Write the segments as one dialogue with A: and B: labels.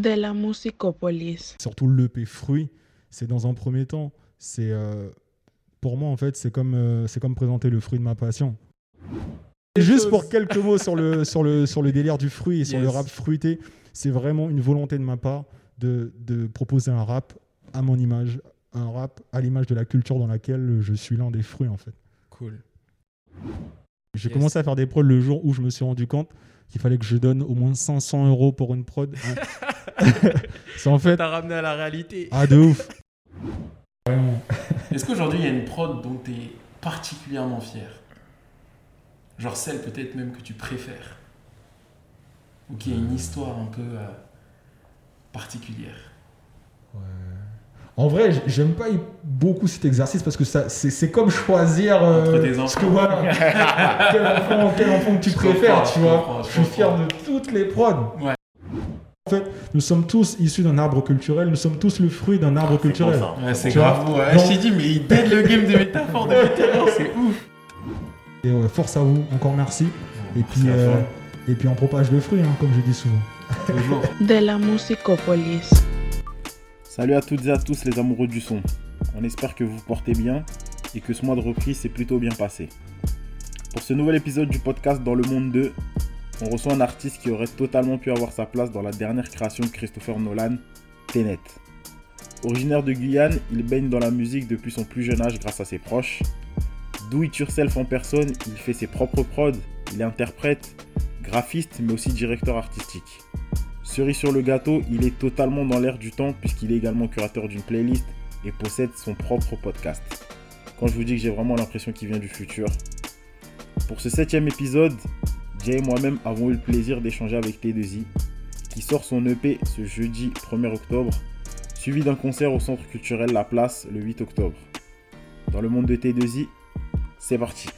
A: de la musicopolis.
B: Surtout l'EP fruit, c'est dans un premier temps. C'est euh, pour moi en fait, c'est comme euh, c'est comme présenter le fruit de ma passion. Juste pour quelques mots sur le sur le sur le délire du fruit et sur le rap fruité, c'est vraiment une volonté de ma part de, de proposer un rap à mon image, un rap à l'image de la culture dans laquelle je suis l'un des fruits en fait.
C: Cool.
B: J'ai
C: Yes.
B: commencé à faire des prods le jour où je me suis rendu compte qu'il fallait que je donne au moins 500 euros pour une prod. c'est en fait
C: T'as ramené à la réalité.
B: ah de ouf.
C: Est-ce qu'aujourd'hui, il y a une prod dont tu es particulièrement fier? Genre celle peut-être même que tu préfères? Ou qui a une histoire un peu euh, particulière?
B: En vrai, j'aime pas beaucoup cet exercice parce que ça, c'est, comme choisir euh,
C: Entre tes
B: ce
C: enfants.
B: que voilà, quel enfant, quel enfant que tu
C: Je
B: préfères, tu
C: je
B: vois.
C: je
B: je suis fier de toutes les prods.
C: Ouais.
B: En fait, nous sommes tous issus d'un arbre culturel. Nous sommes tous le fruit d'un arbre culturel.
C: Ouais, c'est
B: Tu
C: grave. Ouais,
B: Donc-
C: je t'ai dit, mais il donne le game de métaphore depuis tout à l'heure, c'est ouf.
B: Et ouais, force à vous, encore merci. Et puis, euh, et puis on propage le fruit, hein, comme je dis souvent.
C: Toujours.
A: De la musicopolis.
D: Salut à toutes et à tous les amoureux du son. On espère que vous vous portez bien et que ce mois de reprise s'est plutôt bien passé. Pour ce nouvel épisode du podcast Dans le Monde 2, on reçoit un artiste qui aurait totalement pu avoir sa place dans la dernière création de Christopher Nolan, Tenet. Originaire de Guyane, il baigne dans la musique depuis son plus jeune âge grâce à ses proches. Do it yourself en personne, il fait ses propres prods, il est interprète, graphiste mais aussi directeur artistique. Cerise sur le gâteau, il est totalement dans l'air du temps puisqu'il est également curateur d'une playlist et possède son propre podcast. Quand je vous dis que j'ai vraiment l'impression qu'il vient du futur. Pour ce septième épisode, Jay et moi-même avons eu le plaisir d'échanger avec T2I, qui sort son EP ce jeudi 1er octobre, suivi d'un concert au Centre culturel La Place le 8 octobre. Dans le monde de T2I, c'est parti.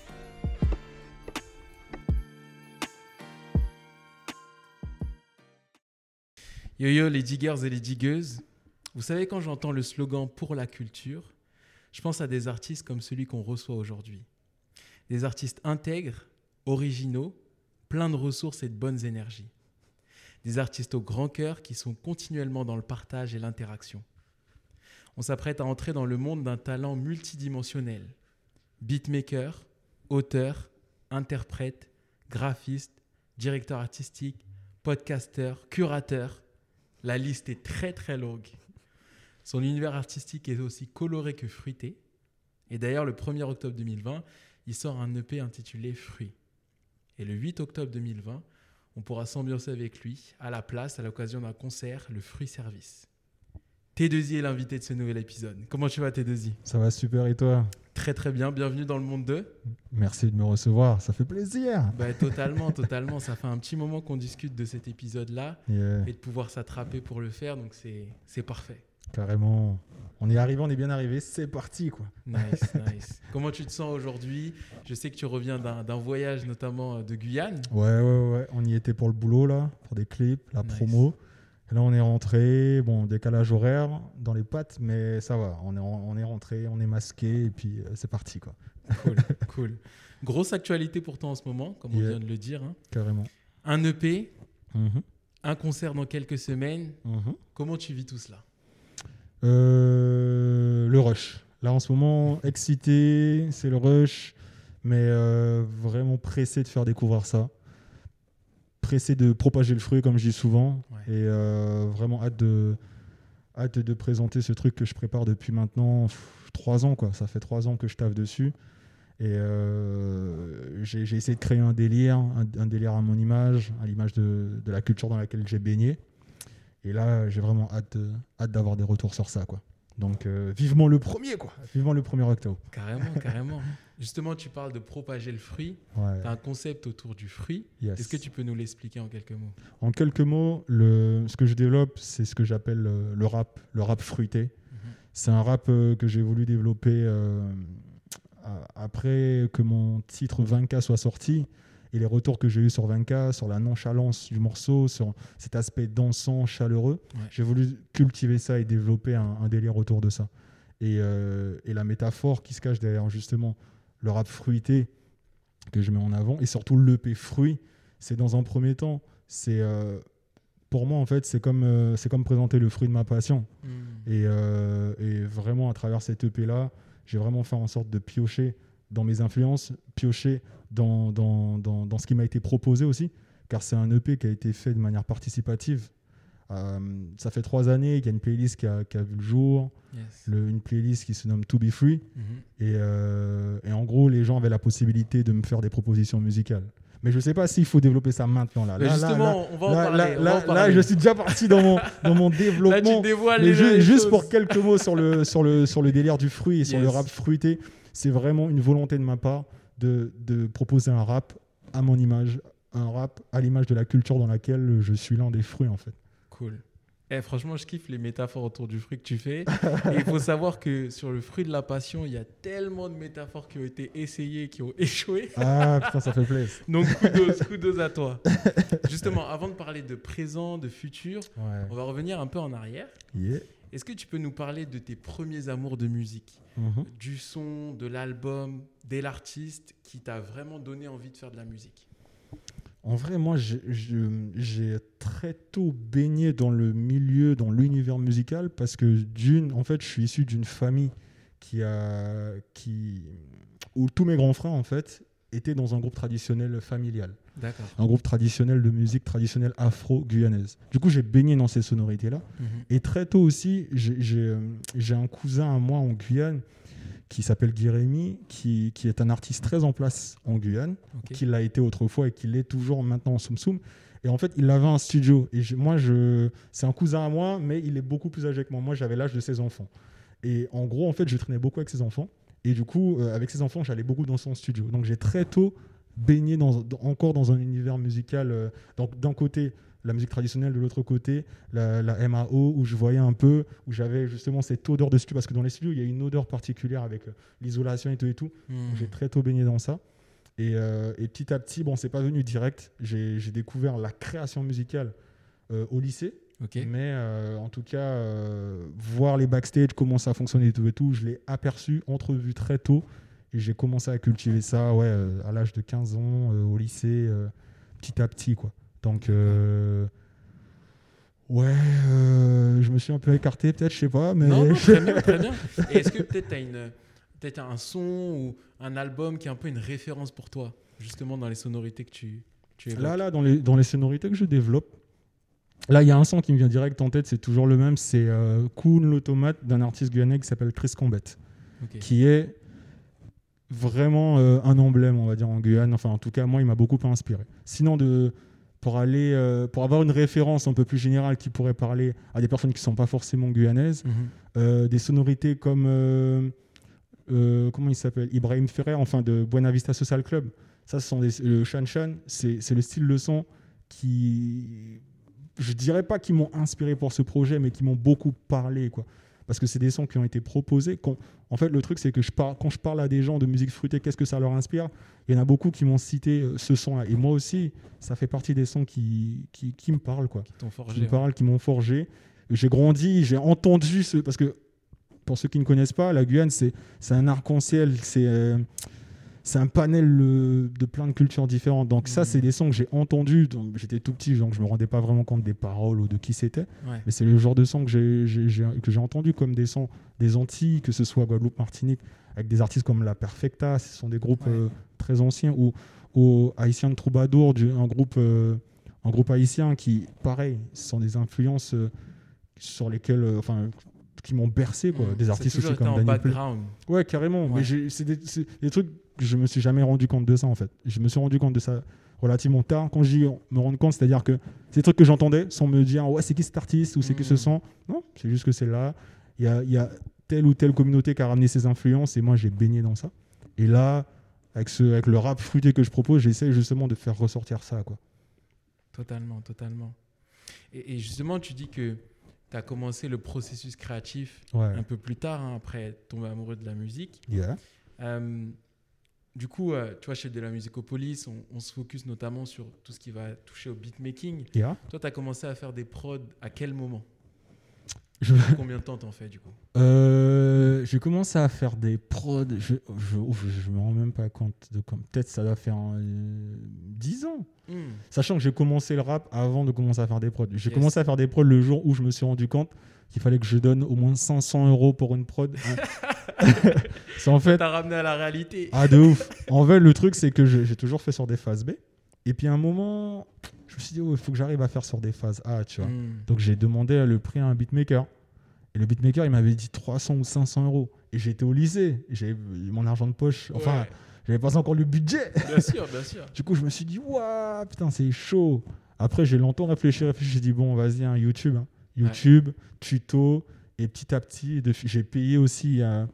C: Yo yo les diggers et les digueuses, vous savez quand j'entends le slogan pour la culture, je pense à des artistes comme celui qu'on reçoit aujourd'hui. Des artistes intègres, originaux, pleins de ressources et de bonnes énergies. Des artistes au grand cœur qui sont continuellement dans le partage et l'interaction. On s'apprête à entrer dans le monde d'un talent multidimensionnel. Beatmaker, auteur, interprète, graphiste, directeur artistique, podcasteur, curateur. La liste est très très longue. Son univers artistique est aussi coloré que fruité. Et d'ailleurs, le 1er octobre 2020, il sort un EP intitulé Fruits. Et le 8 octobre 2020, on pourra s'ambiancer avec lui à la place à l'occasion d'un concert, le Fruit Service. T2I est l'invité de ce nouvel épisode. Comment tu vas T2I
B: Ça va super et toi?
C: Très très bien, bienvenue dans le monde 2.
B: Merci de me recevoir, ça fait plaisir.
C: Bah, totalement, totalement. Ça fait un petit moment qu'on discute de cet épisode-là
B: Yeah,
C: et de pouvoir s'attraper pour le faire, donc c'est c'est parfait.
B: Carrément. On est arrivé, on est bien arrivé, c'est parti quoi.
C: Nice, nice. Comment tu te sens aujourd'hui? Je sais que tu reviens d'un voyage notamment euh, de Guyane.
B: Ouais, ouais, ouais. On y était pour le boulot, là, pour des clips, la
C: Nice.
B: promo. Et là, on est rentré. Bon, décalage horaire dans les pattes, mais ça va. On est, on est rentré, on est masqué, et puis euh, c'est parti, quoi.
C: Cool, cool. Grosse actualité pour toi en ce moment, comme on vient de le dire. hein.
B: Carrément.
C: Un EP,
B: Mhm,
C: un concert dans quelques semaines.
B: mhm.
C: Comment tu vis tout cela?
B: Euh, le rush. Là, en ce moment, excité, c'est le rush, mais euh, vraiment pressé de faire découvrir ça. Pressé de propager le fruit, comme je dis souvent.
C: Ouais.
B: Et euh, vraiment hâte de, hâte de présenter ce truc que je prépare depuis maintenant trois ans. Quoi. Ça fait trois ans que je taffe dessus. Et j'ai j'ai essayé de créer un délire, un, un délire à mon image, à l'image de, de la culture dans laquelle j'ai baigné. Et là, j'ai vraiment hâte, de- hâte d'avoir des retours sur ça. Quoi. Donc, euh, vivement le premier, quoi. Vivement le premier octobre.
C: Carrément, carrément. Justement, tu parles de propager le fruit.
B: Ouais.
C: Tu as un concept autour du fruit.
B: Yes.
C: Est-ce que tu peux nous l'expliquer en quelques mots?
B: En quelques mots, le, ce que je développe, c'est ce que j'appelle euh, le rap, le rap fruité. C'est un rap euh, que j'ai voulu développer euh, après que mon titre 20K soit sorti et les retours que j'ai eu sur 20K, sur la nonchalance du morceau, sur cet aspect dansant, chaleureux.
C: Ouais.
B: J'ai voulu cultiver ça et développer un, un délire autour de ça. Et, euh, et la métaphore qui se cache derrière justement le rap fruité que je mets en avant et surtout l'EP fruit, c'est dans un premier temps, c'est euh, pour moi, en fait, c'est comme, euh, c'est comme présenter le fruit de ma passion.
C: Hmm.
B: Et, euh, et vraiment, à travers cette EP-là, j'ai vraiment fait en sorte de piocher dans mes influences, piocher dans, dans, dans, dans ce qui m'a été proposé aussi, car c'est un EP qui a été fait de manière participative. Euh, ça fait trois années qu'il y a une playlist qui a, qui a vu le jour,
C: Yes.
B: le- une playlist qui se nomme To Be Free.
C: Mhm.
B: Et, euh, et en gros, les gens avaient la possibilité de me faire des propositions musicales. Mais je ne sais pas s'il faut développer ça maintenant. Là, Là, là,
C: justement,
B: là,
C: on va en
B: là,
C: parler.
B: là,
C: on va
B: là,
C: en
B: là,
C: parler.
B: je suis déjà parti dans mon, dans mon
C: Là, tu
B: développement.
C: dévoiles
B: Mais
C: les,
B: ju-
C: les
B: juste
C: choses.
B: pour quelques mots sur le, sur le, sur le délire du fruit et sur le rap fruité, c'est vraiment une volonté de ma part de, de proposer un rap à mon image, un rap à l'image de la culture dans laquelle je suis l'un des fruits en fait.
C: Cool. Eh, franchement, je kiffe les métaphores autour du fruit que tu fais. Et il faut savoir que sur le fruit de la passion, il y a tellement de métaphores qui ont été essayées, qui ont échoué.
B: Ah putain, ça fait plaisir.
C: Donc, kudos, kudos à toi. Justement, avant de parler de présent, de futur,
B: Ouais.
C: on va revenir un peu en arrière.
B: Yeah.
C: Est-ce que tu peux nous parler de tes premiers amours de musique
B: Mhm.
C: Du son, de l'album, de l'artiste qui t'a vraiment donné envie de faire de la musique?
B: En vrai, moi, j'ai- très tôt baigné dans le milieu, dans l'univers musical, parce que d'une, en fait, je suis issu d'une famille qui a, qui, où tous mes grands frères, en fait, étaient dans un groupe traditionnel familial. Un groupe traditionnel de musique traditionnelle afro-guyanaise. Du coup, j'ai baigné dans ces sonorités-là. Et très tôt aussi, j'ai- euh, j'ai un cousin à moi en Guyane qui s'appelle Guy Rémy, qui, qui est un artiste très en place en Guyane
C: Ok.
B: qu'il l'a été autrefois et qu'il l'est toujours maintenant en Soum Soum. Et en fait, il avait un studio. Et je- moi, je, c'est un cousin à moi, mais il est beaucoup plus âgé que moi. Moi, j'avais l'âge de ses enfants. Et en gros, en fait, je traînais beaucoup avec ses enfants. Et du coup, euh, avec ses enfants, j'allais beaucoup dans son studio. Donc, j'ai très tôt baigné dans, encore dans un univers musical. euh, donc, d'un côté, la musique traditionnelle, de l'autre côté, la, la MAO, où je voyais un peu, où j'avais justement cette odeur de studio. Parce que dans les studios, il y a une odeur particulière avec euh, l'isolation et tout et tout. Donc, J'ai très tôt baigné dans ça. Et, euh, et petit à petit, bon, c'est pas venu direct. J'ai découvert la création musicale euh, au lycée. Mais euh, en tout cas, voir les backstage, comment ça fonctionnait et tout et tout, je l'ai aperçu, entrevu très tôt. Et j'ai commencé à cultiver ça ouais, euh, à l'âge de 15 ans, euh, au lycée, euh, petit à petit. Quoi. Donc, ouais, je me suis un peu écarté, peut-être, je sais pas. Mais
C: Non, non, très bien, très bien. Et est-ce que peut-être tu as une, peut-être un son ou un album qui est un peu une référence pour toi, justement dans les sonorités que tu, tu évoques?
B: Là, là, dans les, dans les sonorités que je développe, là, il y a un son qui me vient direct en tête, c'est toujours le même, c'est euh, Cool l'automate d'un artiste guyanais qui s'appelle Chris Combet, qui est vraiment euh, un emblème, on va dire, en Guyane. Enfin, en tout cas, moi, il m'a beaucoup inspiré. Sinon, de, pour, aller, euh, pour avoir une référence un peu plus générale qui pourrait parler à des personnes qui ne sont pas forcément guyanaises,
C: Mhm.
B: euh, des sonorités comme comment il s'appelle? Ibrahim Ferrer, enfin de Buena Vista Social Club. Ça, ce sont des, le Shan Shan, c'est le style de son qui, je dirais pas qui m'ont inspiré pour ce projet, mais qui m'ont beaucoup parlé, quoi. Parce que c'est des sons qui ont été proposés. en fait, le truc, c'est que je parle, quand je parle à des gens de musique fruitée, qu'est-ce que ça leur inspire? Il y en a beaucoup qui m'ont cité euh, ce son-là. Et moi aussi, ça fait partie des sons qui, qui, qui me parlent, quoi
C: Qui t'ont
B: qui
C: forgé.
B: me
C: ouais.
B: parlent, qui m'ont forgé. J'ai grandi, j'ai entendu ce. Parce que, pour ceux qui ne connaissent pas, la Guyane, c'est c'est un arc-en-ciel, c'est euh, c'est un panel euh, de plein de cultures différentes. Donc, ça, c'est des sons que j'ai entendus. donc J'étais tout petit, donc je me rendais pas vraiment compte des paroles ou de qui c'était.
C: Ouais.
B: Mais c'est le genre de son que j'ai- que j'ai entendu comme des sons des Antilles, que ce soit Guadeloupe, Martinique, avec des artistes comme La Perfecta, ce sont des groupes
C: Ouais.
B: euh, très anciens, ou, ou Haïtien de Troubadour, du- un, groupe, euh, un groupe haïtien qui, pareil, sont des influences euh, sur lesquelles, enfin, qui m'ont bercé, quoi.
C: Mhm.
B: Des artistes aussi comme
C: en background.
B: Ouais, carrément.
C: Ouais.
B: Mais c'est des, trucs je me suis jamais rendu compte de ça, en fait. Je me suis rendu compte de ça relativement tard. Quand dis me rendre compte, c'est-à-dire que des trucs que j'entendais sans me dire, ouais, c'est qui cet artiste ou c'est qui ce
C: Mhm.
B: son? Non, c'est juste que c'est là. Il y a, y a telle ou telle communauté qui a ramené ses influences et moi, j'ai baigné dans ça. Et là, avec, ce, avec le rap fruité que je propose, j'essaie justement de faire ressortir ça, quoi.
C: Totalement, totalement. Et, et justement, tu dis que tu as commencé le processus créatif
B: Ouais.
C: un peu plus tard, hein, après tomber amoureux de la musique.
B: Yeah.
C: Euh, du coup, euh, tu vois, chez De la Musicopolis, on, on se focus notamment sur tout ce qui va toucher au beatmaking.
B: Yeah.
C: Toi, tu as commencé à faire des prods à quel moment?
B: Je-
C: Combien de temps t'en fais du coup?
B: Euh, j'ai commencé à faire des prods. Je, je, je me rends même pas compte de comme. Peut-être ça doit faire euh, 10 ans.
C: Hmm.
B: Sachant que j'ai commencé le rap avant de commencer à faire des prods. J'ai
C: Yes.
B: commencé à faire des prods le jour où je me suis rendu compte qu'il fallait que je donne au moins 500 euros pour une prod. c'est en fait.
C: T'as ramené à la réalité.
B: Ah, de ouf. En fait, le truc, c'est que j'ai toujours fait sur des phases B. Et puis à un moment, je me suis dit, oh, il faut que j'arrive à faire sur des phases A, tu vois.
C: Hmm.
B: Donc j'ai demandé le prix à un beatmaker. Et le beatmaker, il m'avait dit 300 ou 500 euros. Et j'étais au lycée. J'avais mon argent de poche. Enfin,
C: Ouais.
B: j'avais pas encore le budget.
C: bien sûr, bien sûr.
B: Du coup, je me suis dit, waouh, putain, c'est chaud. Après, j'ai longtemps réfléchi, réfléchi. J'ai dit, bon, vas-y, un YouTube. hein. YouTube, tuto. Et petit à petit, j'ai payé aussi. il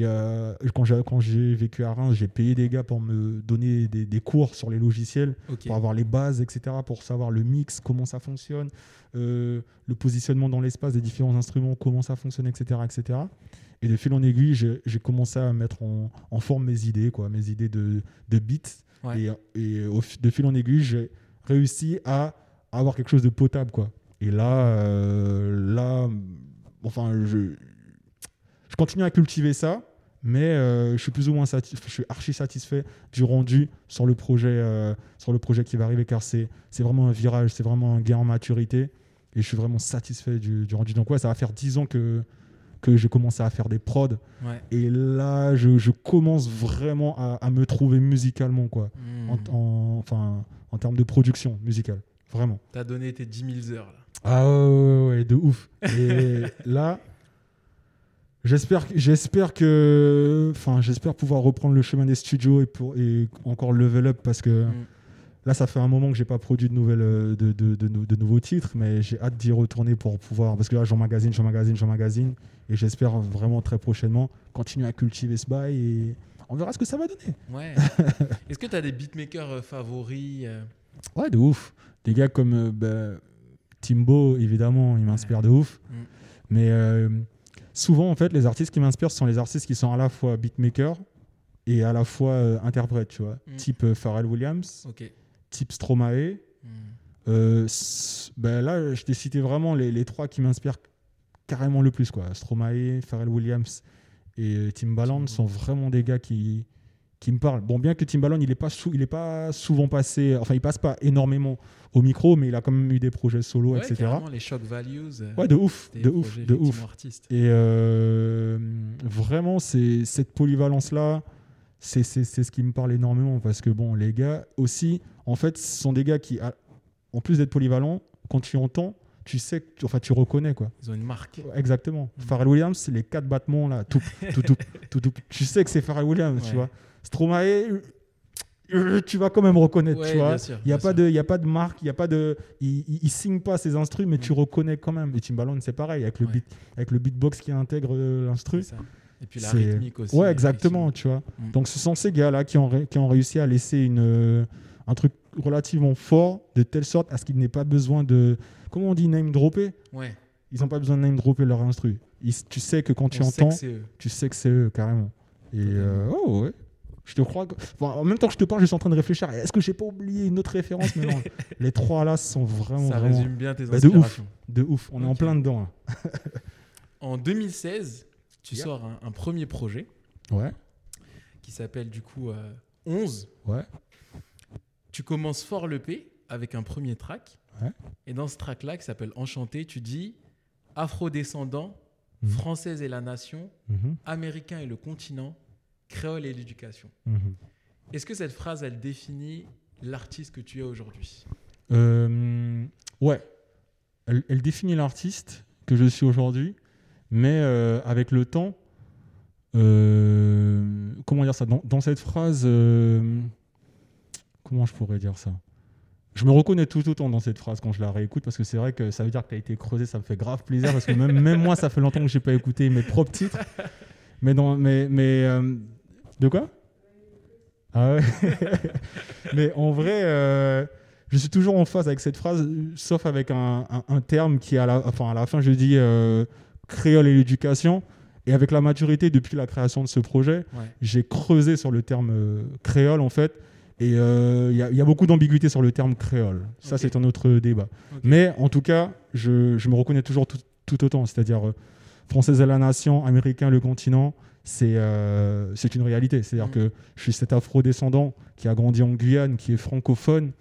B: y a- il y a- quand j'ai quand j'ai vécu à Reims, j'ai payé des gars pour me donner des, des cours sur les logiciels, pour avoir les bases, etc., pour savoir le mix, comment ça fonctionne, euh, le positionnement dans l'espace des différents instruments, comment ça fonctionne, etc. etc. Et de fil en aiguille, j'ai commencé à mettre en, en forme mes idées, quoi, mes idées de, de beats.
C: Ouais.
B: Et, et au de fil en aiguille, j'ai réussi à avoir quelque chose de potable, quoi. Et là, euh, là, enfin, je, je continue à cultiver ça, mais euh, je suis plus ou moins satisfait, je suis archi satisfait du rendu sur le projet, euh, sur le projet qui va arriver, car c'est vraiment un virage, c'est vraiment un gain en maturité, et je suis vraiment satisfait du, du rendu. Donc ouais, ça va faire 10 ans que que j'ai commencé à faire des prods,
C: Ouais.
B: et là, je, je commence vraiment à, à me trouver musicalement, quoi.
C: Hmm.
B: En, en- enfin, en termes de production musicale, vraiment.
C: T'as donné tes 10 000 heures là.
B: Ah ouais, ouais, ouais, de ouf. Et là, j'espère, j'espère que, enfin, j'espère pouvoir reprendre le chemin des studios et pour et encore level up parce que
C: Mm.
B: là, ça fait un moment que j'ai pas produit de nouvelles, euh, de, de, de, nou- de nouveaux titres, mais j'ai hâte d'y retourner pour pouvoir, parce que là, j'emmagasine, j'emmagasine, j'emmagasine, et j'espère vraiment très prochainement continuer à cultiver ce bail et on verra ce que ça va donner.
C: Ouais. Est-ce que t'as des beatmakers euh, favoris euh?
B: Ouais, de ouf. Des gars comme bah, Timbo, évidemment, il m'inspire de ouf.
C: Mm.
B: Mais euh, souvent, en fait, les artistes qui m'inspirent sont les artistes qui sont à la fois beatmakers et à la fois euh, interprètes, tu vois.
C: Mm.
B: Type euh, Pharrell Williams, type Stromae.
C: Hmm.
B: Euh, ben là, je t'ai cité vraiment les, les trois qui m'inspirent carrément le plus. Quoi. Stromae, Pharrell Williams et euh, Timbaland
C: Timbaland.
B: sont vraiment des gars qui, qui me parlent. Bon, bien que Timbaland, il n'est pas, sou- il est pas souvent passé, enfin, il passe pas énormément au micro, mais il a quand même eu des projets solo,
C: Ouais,
B: etc.
C: les shock values. euh,
B: Ouais, de ouf, de ouf, de ouf.
C: artistes.
B: Et euh, vraiment, c'est cette polyvalence-là, c'est ce qui me parle énormément. Parce que, bon, les gars aussi, en fait, ce sont des gars qui, a- en plus d'être polyvalents, quand tu entends, tu sais, que tu- enfin, tu reconnais, quoi.
C: Ils ont une marque.
B: Exactement.
C: Mm.
B: Pharrell Williams, les quatre battements, là, tout, tout, tout, tout, tout. Tu sais que c'est Pharrell Williams,
C: Ouais.
B: tu vois. Stromae, euh, tu vas quand même reconnaître,
C: Ouais,
B: tu vois. Il n'y a, pas de- y a pas de marque, il y a pas de. Il, il, il signe pas ses instrus, mais tu reconnais quand même. Et Timbaland, c'est pareil, avec le,
C: Ouais.
B: beat, avec le beatbox qui intègre euh, l'instru.
C: Et puis la
B: C'est-
C: rythmique aussi.
B: Ouais, exactement, tu vois.
C: Mm.
B: Donc ce sont ces gars-là qui ont, ré- qui ont réussi à laisser une, euh, un truc relativement fort, de telle sorte à ce qu'il n'ait pas besoin de. Comment on dit name dropper?
C: Ouais.
B: Ils n'ont pas besoin de name dropper leur instru. Ils- tu sais que quand tu
C: On
B: entends, tu sais que c'est eux, carrément. Et euh, oh ouais. Je te crois. que- enfin, en même temps que je te parle, je suis en train de réfléchir. Est-ce que j'ai pas oublié une autre référence? Mais non, les trois là sont vraiment,
C: Ça
B: vraiment
C: résume bien tes
B: Bah, de ouf. de ouf. On est en plein dedans. là.
C: En 2016, tu
B: Yeah.
C: sors un, un premier projet
B: Ouais,
C: qui s'appelle du coup euh, 11.
B: ouais.
C: Tu commences fort l'EP avec un premier track.
B: Ouais.
C: Et dans ce track-là, qui s'appelle Enchanté, tu dis Afro-descendant,
B: Mhm.
C: Française et la nation,
B: Mhm,
C: Américain et le continent, Créole et l'éducation.
B: mhm.
C: Est-ce que cette phrase, elle définit l'artiste que tu es aujourd'hui?
B: Euh, ouais, elle, elle définit l'artiste que je suis aujourd'hui, mais euh, avec le temps, euh, comment dire ça? Dans, dans cette phrase, euh, comment je pourrais dire ça? Je me reconnais tout autant dans cette phrase quand je la réécoute, parce que c'est vrai que ça veut dire que tu as été creusé, ça me fait grave plaisir, parce que même, même moi, ça fait longtemps que j'ai pas écouté mes propres titres. Mais, dans, mais, mais euh, de quoi? Ah ouais Mais en vrai, euh, je suis toujours en phase avec cette phrase, sauf avec un, un- un terme qui, à la, enfin, à la fin, je dis euh, créole et l'éducation. Et avec la maturité depuis la création de ce projet,
C: Ouais.
B: j'ai creusé sur le terme euh, créole, en fait. Et il y, a- il y a beaucoup d'ambiguïté sur le terme créole. Ça, c'est un autre débat. Mais en tout cas, je, je me reconnais toujours tout, tout autant. C'est-à-dire, française à la nation, américain le continent, c'est euh, une réalité. C'est-à-dire
C: Mm.
B: que je suis cet afro-descendant qui a grandi en Guyane, qui est francophone,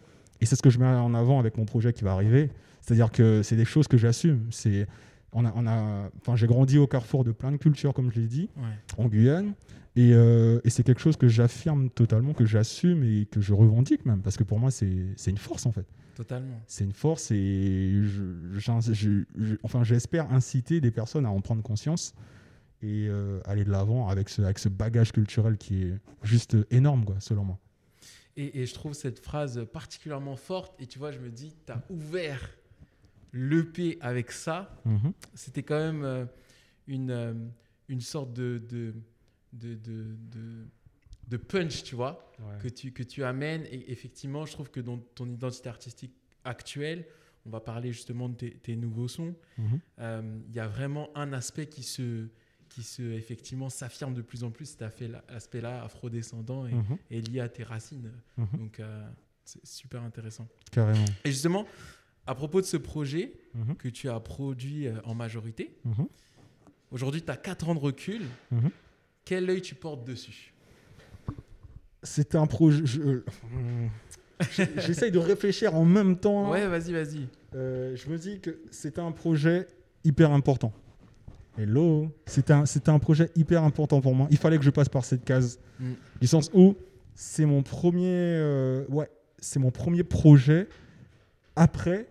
B: et c'est ce que je mets en avant avec mon projet qui va arriver. C'est-à-dire que c'est des choses que j'assume. C'est on a, on a, enfin, j'ai grandi au carrefour de plein de cultures, comme je l'ai dit,
C: Ouais.
B: en Guyane. Et, euh, et c'est quelque chose que j'affirme totalement, que j'assume et que je revendique même. Parce que pour moi, c'est une force en fait.
C: Totalement.
B: C'est une force et je- j'in- je- je- enfin, j'espère inciter des personnes à en prendre conscience et euh, aller de l'avant avec ce, avec ce bagage culturel qui est juste énorme, quoi, selon moi.
C: Et, et je trouve cette phrase particulièrement forte. Et tu vois, je me dis, tu as ouvert l'EP avec ça.
B: Mhm.
C: C'était quand même euh, une, euh, une sorte de, de, de, de, de- de punch, tu vois, que tu, que tu amènes. Et effectivement, je trouve que dans ton identité artistique actuelle, on va parler justement de tes, tes nouveaux sons,
B: Mhm.
C: euh, il y a vraiment un aspect qui se qui se effectivement s'affirme de plus en plus cet aspect-là afrodescendant et,
B: Mhm.
C: et lié à tes racines
B: Mhm.
C: donc euh, c'est super intéressant
B: Carrément.
C: et justement à propos de ce projet
B: Mhm.
C: que tu as produit euh, en majorité aujourd'hui tu as 4 ans de recul quel œil tu portes dessus?
B: C'était un projet. je- euh, J'essaye de réfléchir en même temps.
C: ouais vas-y vas-y
B: Euh, je me dis que c'était un projet hyper important. Hello, c'était un, un projet hyper important pour moi. Il fallait que je passe par cette case,
C: Mm.
B: du sens où c'est mon premier, euh, ouais, c'est mon premier projet après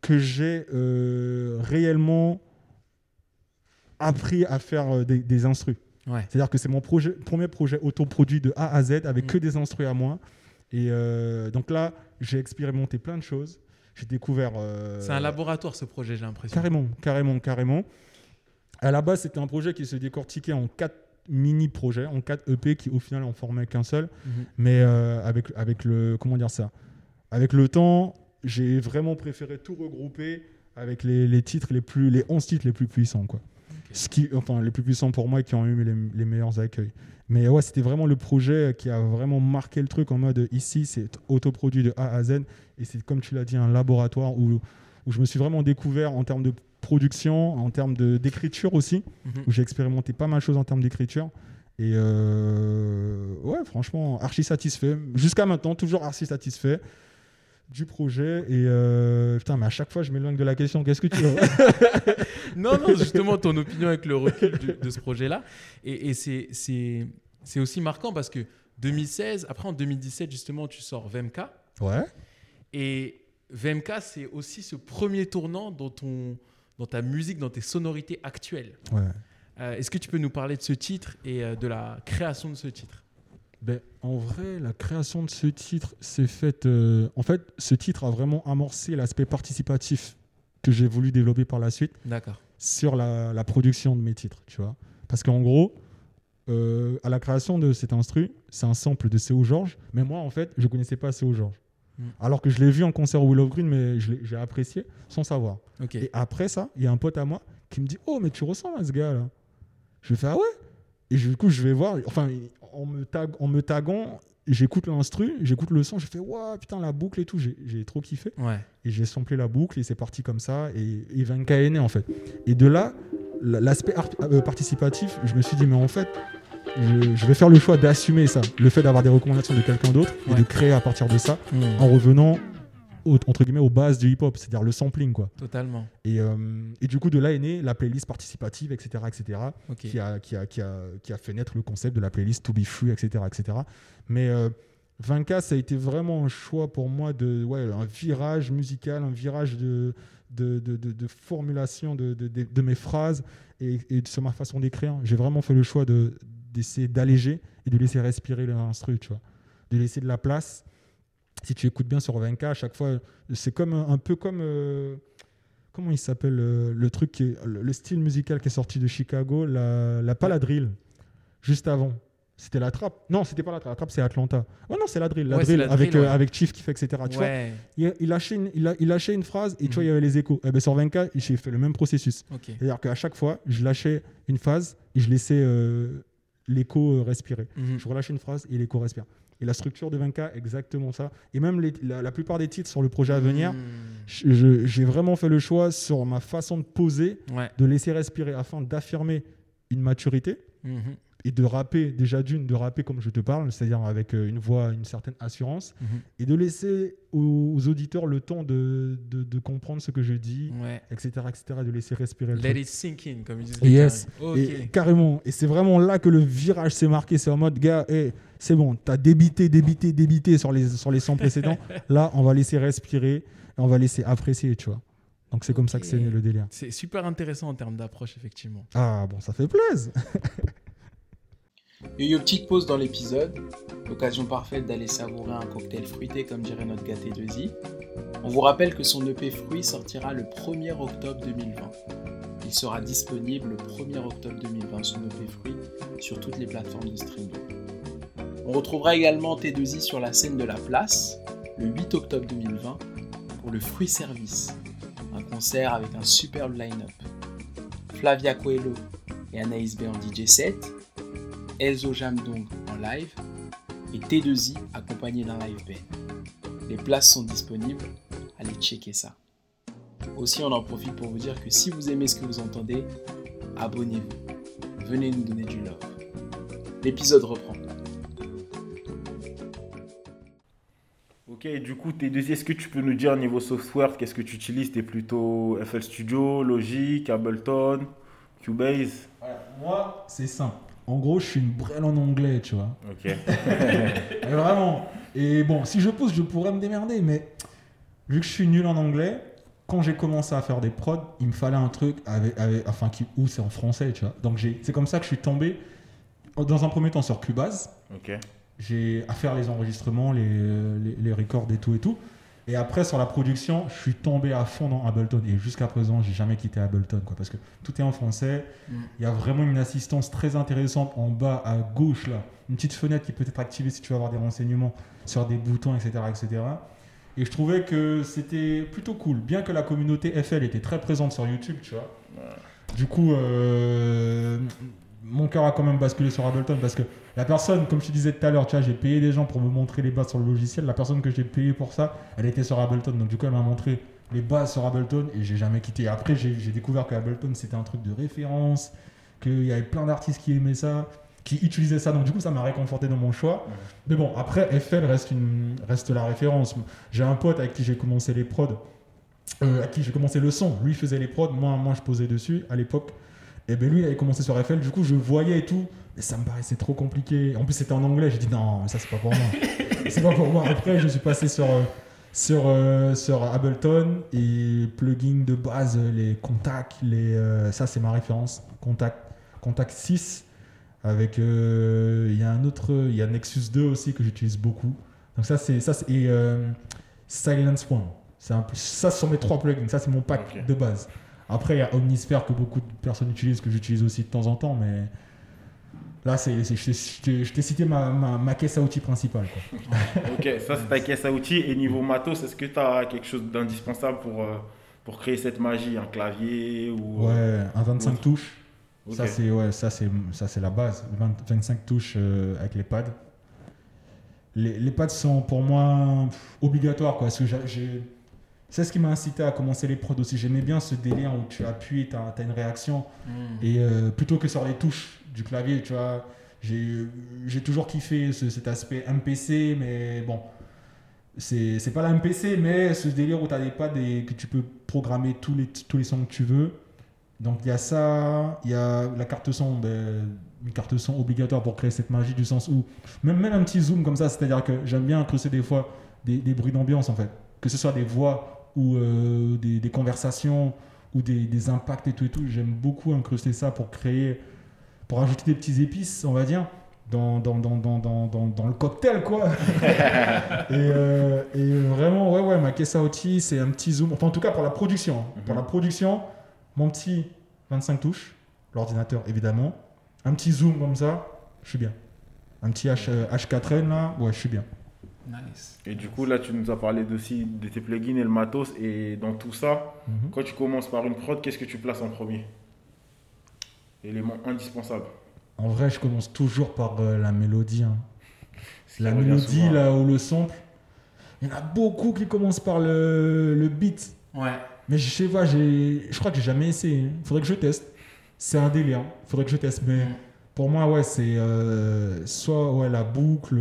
B: que j'ai euh, réellement appris à faire euh, des, des instrus.
C: ouais
B: C'est-à-dire que c'est mon projet, premier projet autoproduit de A à Z avec
C: Mm.
B: que des instruments à moi. Et euh, donc là, j'ai expérimenté plein de choses. J'ai découvert.
C: c'est un laboratoire ce projet j'ai l'impression
B: Carrément, carrément, carrément. À la base, c'était un projet qui se décortiquait en quatre mini-projets, en quatre EP qui au final en formaient qu'un seul.
C: Mhm.
B: Mais euh, avec, avec le. Comment dire ça? Avec le temps, j'ai vraiment préféré tout regrouper avec les, les titres les plus. les 11 titres les plus puissants, quoi. Ce qui, enfin, les plus puissants pour moi et qui ont eu les, les meilleurs accueils. Mais ouais, c'était vraiment le projet qui a vraiment marqué le truc en mode ici, c'est autoproduit de A à Z. Et c'est, comme tu l'as dit, un laboratoire où, où je me suis vraiment découvert en termes de production, en termes d'écriture aussi,
C: Mhm.
B: où j'ai expérimenté pas mal de choses en termes d'écriture. Et euh, ouais, franchement, archi satisfait. Jusqu'à maintenant, toujours archi satisfait du projet. Et euh, putain, mais à chaque fois, je m'éloigne de la question. Qu'est-ce que tu veux?
C: Non, non, justement, ton opinion avec le recul de ce projet-là. Et, et c'est aussi marquant parce que 2016, après en 2017, justement, tu sors VMK.
B: Ouais.
C: Et VMK, c'est aussi ce premier tournant dans, ton, dans ta musique, dans tes sonorités actuelles.
B: Ouais.
C: Euh, est-ce que tu peux nous parler de ce titre et euh, de la création de ce titre?
B: Ben, en vrai, la création de ce titre s'est faite. euh, en fait, ce titre a vraiment amorcé l'aspect participatif que j'ai voulu développer par la suite sur la, la production de mes titres, tu vois. Parce qu'en gros, à la création de cet instru, c'est un sample de C.O. Georges, mais moi, en fait, je connaissais pas C.O. Georges.
C: Mm.
B: Alors que je l'ai vu en concert au Willow Green, mais j'ai apprécié sans savoir.
C: Ok.
B: Et après ça, il y a un pote à moi qui me dit Oh, mais tu ressembles à ce gars-là? Je fais Ah ouais? Et du coup, je vais voir, enfin, en me, tag, en me taguant, j'écoute l'instru, j'écoute le son, je fais Waouh, putain, la boucle et tout, j'ai trop kiffé.
C: Ouais.
B: Et j'ai samplé la boucle et c'est parti comme ça. Et, et Vanka est né en fait. Et de là, la- l'aspect euh, participatif, je me suis dit, mais en fait, je, je vais faire le choix d'assumer ça. Le fait d'avoir des recommandations de quelqu'un d'autre et
C: Ouais.
B: de créer à partir de ça
C: Hmm.
B: en revenant au- entre guillemets aux bases du hip-hop, c'est-à-dire le sampling quoi.
C: Totalement.
B: Et, euh, et du coup, de là est née la playlist participative, etc., etc., qui a, qui, a, qui, a, qui a fait naître le concept de la playlist To Be Free, etc. etc. Mais euh, 20K, ça a été vraiment un choix pour moi de ouais, un virage musical, un virage de, de, de, de- de formulation de, de, de- de mes phrases et, et sur ma façon d'écrire. J'ai vraiment fait le choix de, d'essayer d'alléger et de laisser respirer l'instru, tu vois. De laisser de la place. Si tu écoutes bien sur 20K, à chaque fois, c'est comme un, peu comme. euh, comment il s'appelle euh, le truc qui est, le, le style musical qui est sorti de Chicago, la, la pas la drill, juste avant. C'était la trappe. Non, c'était pas la trappe. La trappe, c'est Atlanta. Ouais, non, c'est la drill. La
C: Ouais,
B: drill,
C: la
B: avec,
C: drill, ouais.
B: euh, avec Chief qui fait, etc. Tu vois, il, il lâchait une, il, a- il lâchait une phrase et tu vois,
C: Mhm.
B: il y avait les échos. Eh ben, sur 24, j'ai fait le même processus.
C: Ok.
B: C'est-à-dire qu'à chaque fois, je lâchais une phase et je laissais euh, l'écho euh, respirer.
C: Mhm.
B: Je relâchais une phrase et l'écho respire. Et la structure de 20K, exactement ça. Et même les- la, la plupart des titres sur le projet à venir, je- j'ai vraiment fait le choix sur ma façon de poser,
C: Ouais.
B: de laisser respirer afin d'affirmer une maturité
C: Mhm.
B: Et de rapper, déjà d'une, de rapper comme je te parle, c'est-à-dire avec euh, une voix, une certaine assurance,
C: Mhm.
B: et de laisser aux, aux auditeurs le temps de, de- de comprendre ce que je dis,
C: Ouais.
B: etc., etc., de laisser respirer le
C: Let
B: truc.
C: it sink in, comme ils disent.
B: Yes. Et carrément. Et c'est vraiment là que le virage s'est marqué. C'est en mode, gars, hey, c'est bon, t'as débité, débité, débité sur les, sur les sons précédents. là, on va laisser respirer et on va laisser apprécier, tu vois. Donc c'est comme ça que c'est né le délire.
C: C'est super intéressant en termes d'approche, effectivement.
B: Ah bon, ça fait plaisir.
E: Yo-yo, petite pause dans l'épisode. L'occasion parfaite d'aller savourer un cocktail fruité, comme dirait notre gâté 2i. On vous rappelle que son EP Fruit sortira le 1er octobre 2020. Il sera disponible le 1er octobre 2020, son EP Fruit, sur toutes les plateformes de streaming. On retrouvera également T2i sur la scène de la place, le 8 octobre 2020, pour le Fruit Service, un concert avec un superbe line-up. Flavia Coelho et Anaïs B en DJ set, Elzo Jamdong en live et T2i accompagné d'un live band. Les places sont disponibles, allez checker ça. Aussi, on en profite pour vous dire que si vous aimez ce que vous entendez, abonnez-vous. Venez nous donner du love. L'épisode reprend.
D: Ok, du coup, tes deux, est-ce que tu peux nous dire niveau software, qu'est-ce que tu utilises? T'es plutôt FL Studio, Logic, Ableton, Cubase?
B: Moi, c'est simple. En gros, je suis une brêle en anglais, tu vois.
D: Ok.
B: Mais vraiment. Et bon, si je pousse, je pourrais me démerder, mais vu que je suis nul en anglais, quand j'ai commencé à faire des prods, il me fallait un truc avec, avec- enfin, qui, où c'est en français, tu vois. Donc c'est comme ça que je suis tombé, dans un premier temps, sur Cubase.
D: Ok.
B: J'ai à faire les enregistrements, les, les, les records et tout et tout. Et après, sur la production, je suis tombé à fond dans Ableton. Et jusqu'à présent, j'ai jamais quitté Ableton, quoi, parce que tout est en français.
C: Mm.
B: Il y a vraiment une assistance très intéressante en bas à gauche, là. Une petite fenêtre qui peut être activée si tu veux avoir des renseignements sur des boutons, etc. etc. Et je trouvais que c'était plutôt cool. Bien que la communauté FL était très présente sur YouTube, tu vois. Du coup, euh, mon cœur a quand même basculé sur Ableton parce que la personne, comme je te disais tout à l'heure, tu vois, j'ai payé des gens pour me montrer les bases sur le logiciel. La personne que j'ai payé pour ça, elle était sur Ableton. Donc du coup, elle m'a montré les bases sur Ableton et j'ai jamais quitté. Après, j'ai découvert que Ableton, c'était un truc de référence, qu'il y avait plein d'artistes qui aimaient ça, qui utilisaient ça. Donc du coup, ça m'a réconforté dans mon choix. Mais bon, après, FL reste, une, reste la référence. J'ai un pote avec qui j'ai commencé les prods, euh, à qui j'ai commencé le son. Lui faisait les prods, moi, moi je posais dessus à l'époque. Et ben lui, il avait commencé sur FL, du coup, je voyais et tout, mais ça me paraissait trop compliqué. En plus, c'était en anglais, j'ai dit non, mais ça, c'est pas pour moi. c'est pas pour moi. Après, je suis passé sur, euh, sur, euh, sur Ableton et plugin de base, les contacts, les, euh, ça, c'est ma référence. Contact, contact 6. Avec, euh, il y a un autre, il y a Nexus 2 aussi que j'utilise beaucoup. Donc ça, c'est, ça, c'est, et euh, Silence One. C'est un peu, ça, ce sont mes trois plugins. Ça, c'est mon pack de base. Après, il y a Omnisphere que beaucoup de personnes utilisent, que j'utilise aussi de temps en temps, mais là, c'est, je t'ai- cité ma, ma, ma caisse à outils principale. Quoi.
D: Ok, ça c'est ta caisse à outils. Et niveau matos, est-ce que tu as quelque chose d'indispensable pour, euh, pour créer cette magie? Un clavier ou...
B: Ouais, un 25
D: autre?
B: touches. Ça, c'est ouais, ça, c'est, ça, c'est la base. 20 25 touches euh, avec les pads. Les, les pads sont pour moi pff, obligatoires. Quoi, parce que j'ai- c'est ce qui m'a incité à commencer les prods aussi. J'aimais bien ce délire où tu appuies, tu as, une réaction.
C: Mm.
B: Et euh, plutôt que sur les touches du clavier, tu vois, j'ai toujours kiffé ce- cet aspect MPC, mais bon, c'est c'est pas la MPC, mais ce délire où tu as des pads et que tu peux programmer tous les, tous les sons que tu veux. Donc il y a ça, il y a la carte son, ben, une carte son obligatoire pour créer cette magie du sens où, même, même un petit zoom comme ça, c'est-à-dire que j'aime bien incruster des fois des, des bruits d'ambiance en fait, que ce soit des voix ou euh, des, des conversations ou des, des impacts et tout et tout, j'aime beaucoup incruster ça pour créer, pour ajouter des petits épices, on va dire, dans, dans, dans, dans, dans, le cocktail quoi. et, euh, et vraiment, ouais, ouais, ma caisse à outils, c'est un petit zoom, enfin en tout cas pour la production, hein. pour
D: Mhm.
B: la production, mon petit 25 touches, l'ordinateur évidemment, un petit zoom comme ça, je suis bien. Un petit H, euh, H4n là, ouais, je suis bien.
C: Nice.
D: Et du coup, là, tu nous as parlé aussi de tes plugins et le matos. Et dans tout ça,
B: Mhm.
D: quand tu commences par une prod, qu'est-ce que tu places en premier? Élément indispensable.
B: En vrai, je commence toujours par euh, la mélodie. hein. La mélodie,
D: souvent.
B: là, ou le sample. Il y en a beaucoup qui commencent par le, le beat.
C: Ouais.
B: Mais je sais pas, je crois que j'ai jamais essayé. Faudrait que je teste. C'est un délire. Faudrait que je teste. Mais
C: Mm.
B: pour moi, ouais, c'est euh, soit ouais, la boucle,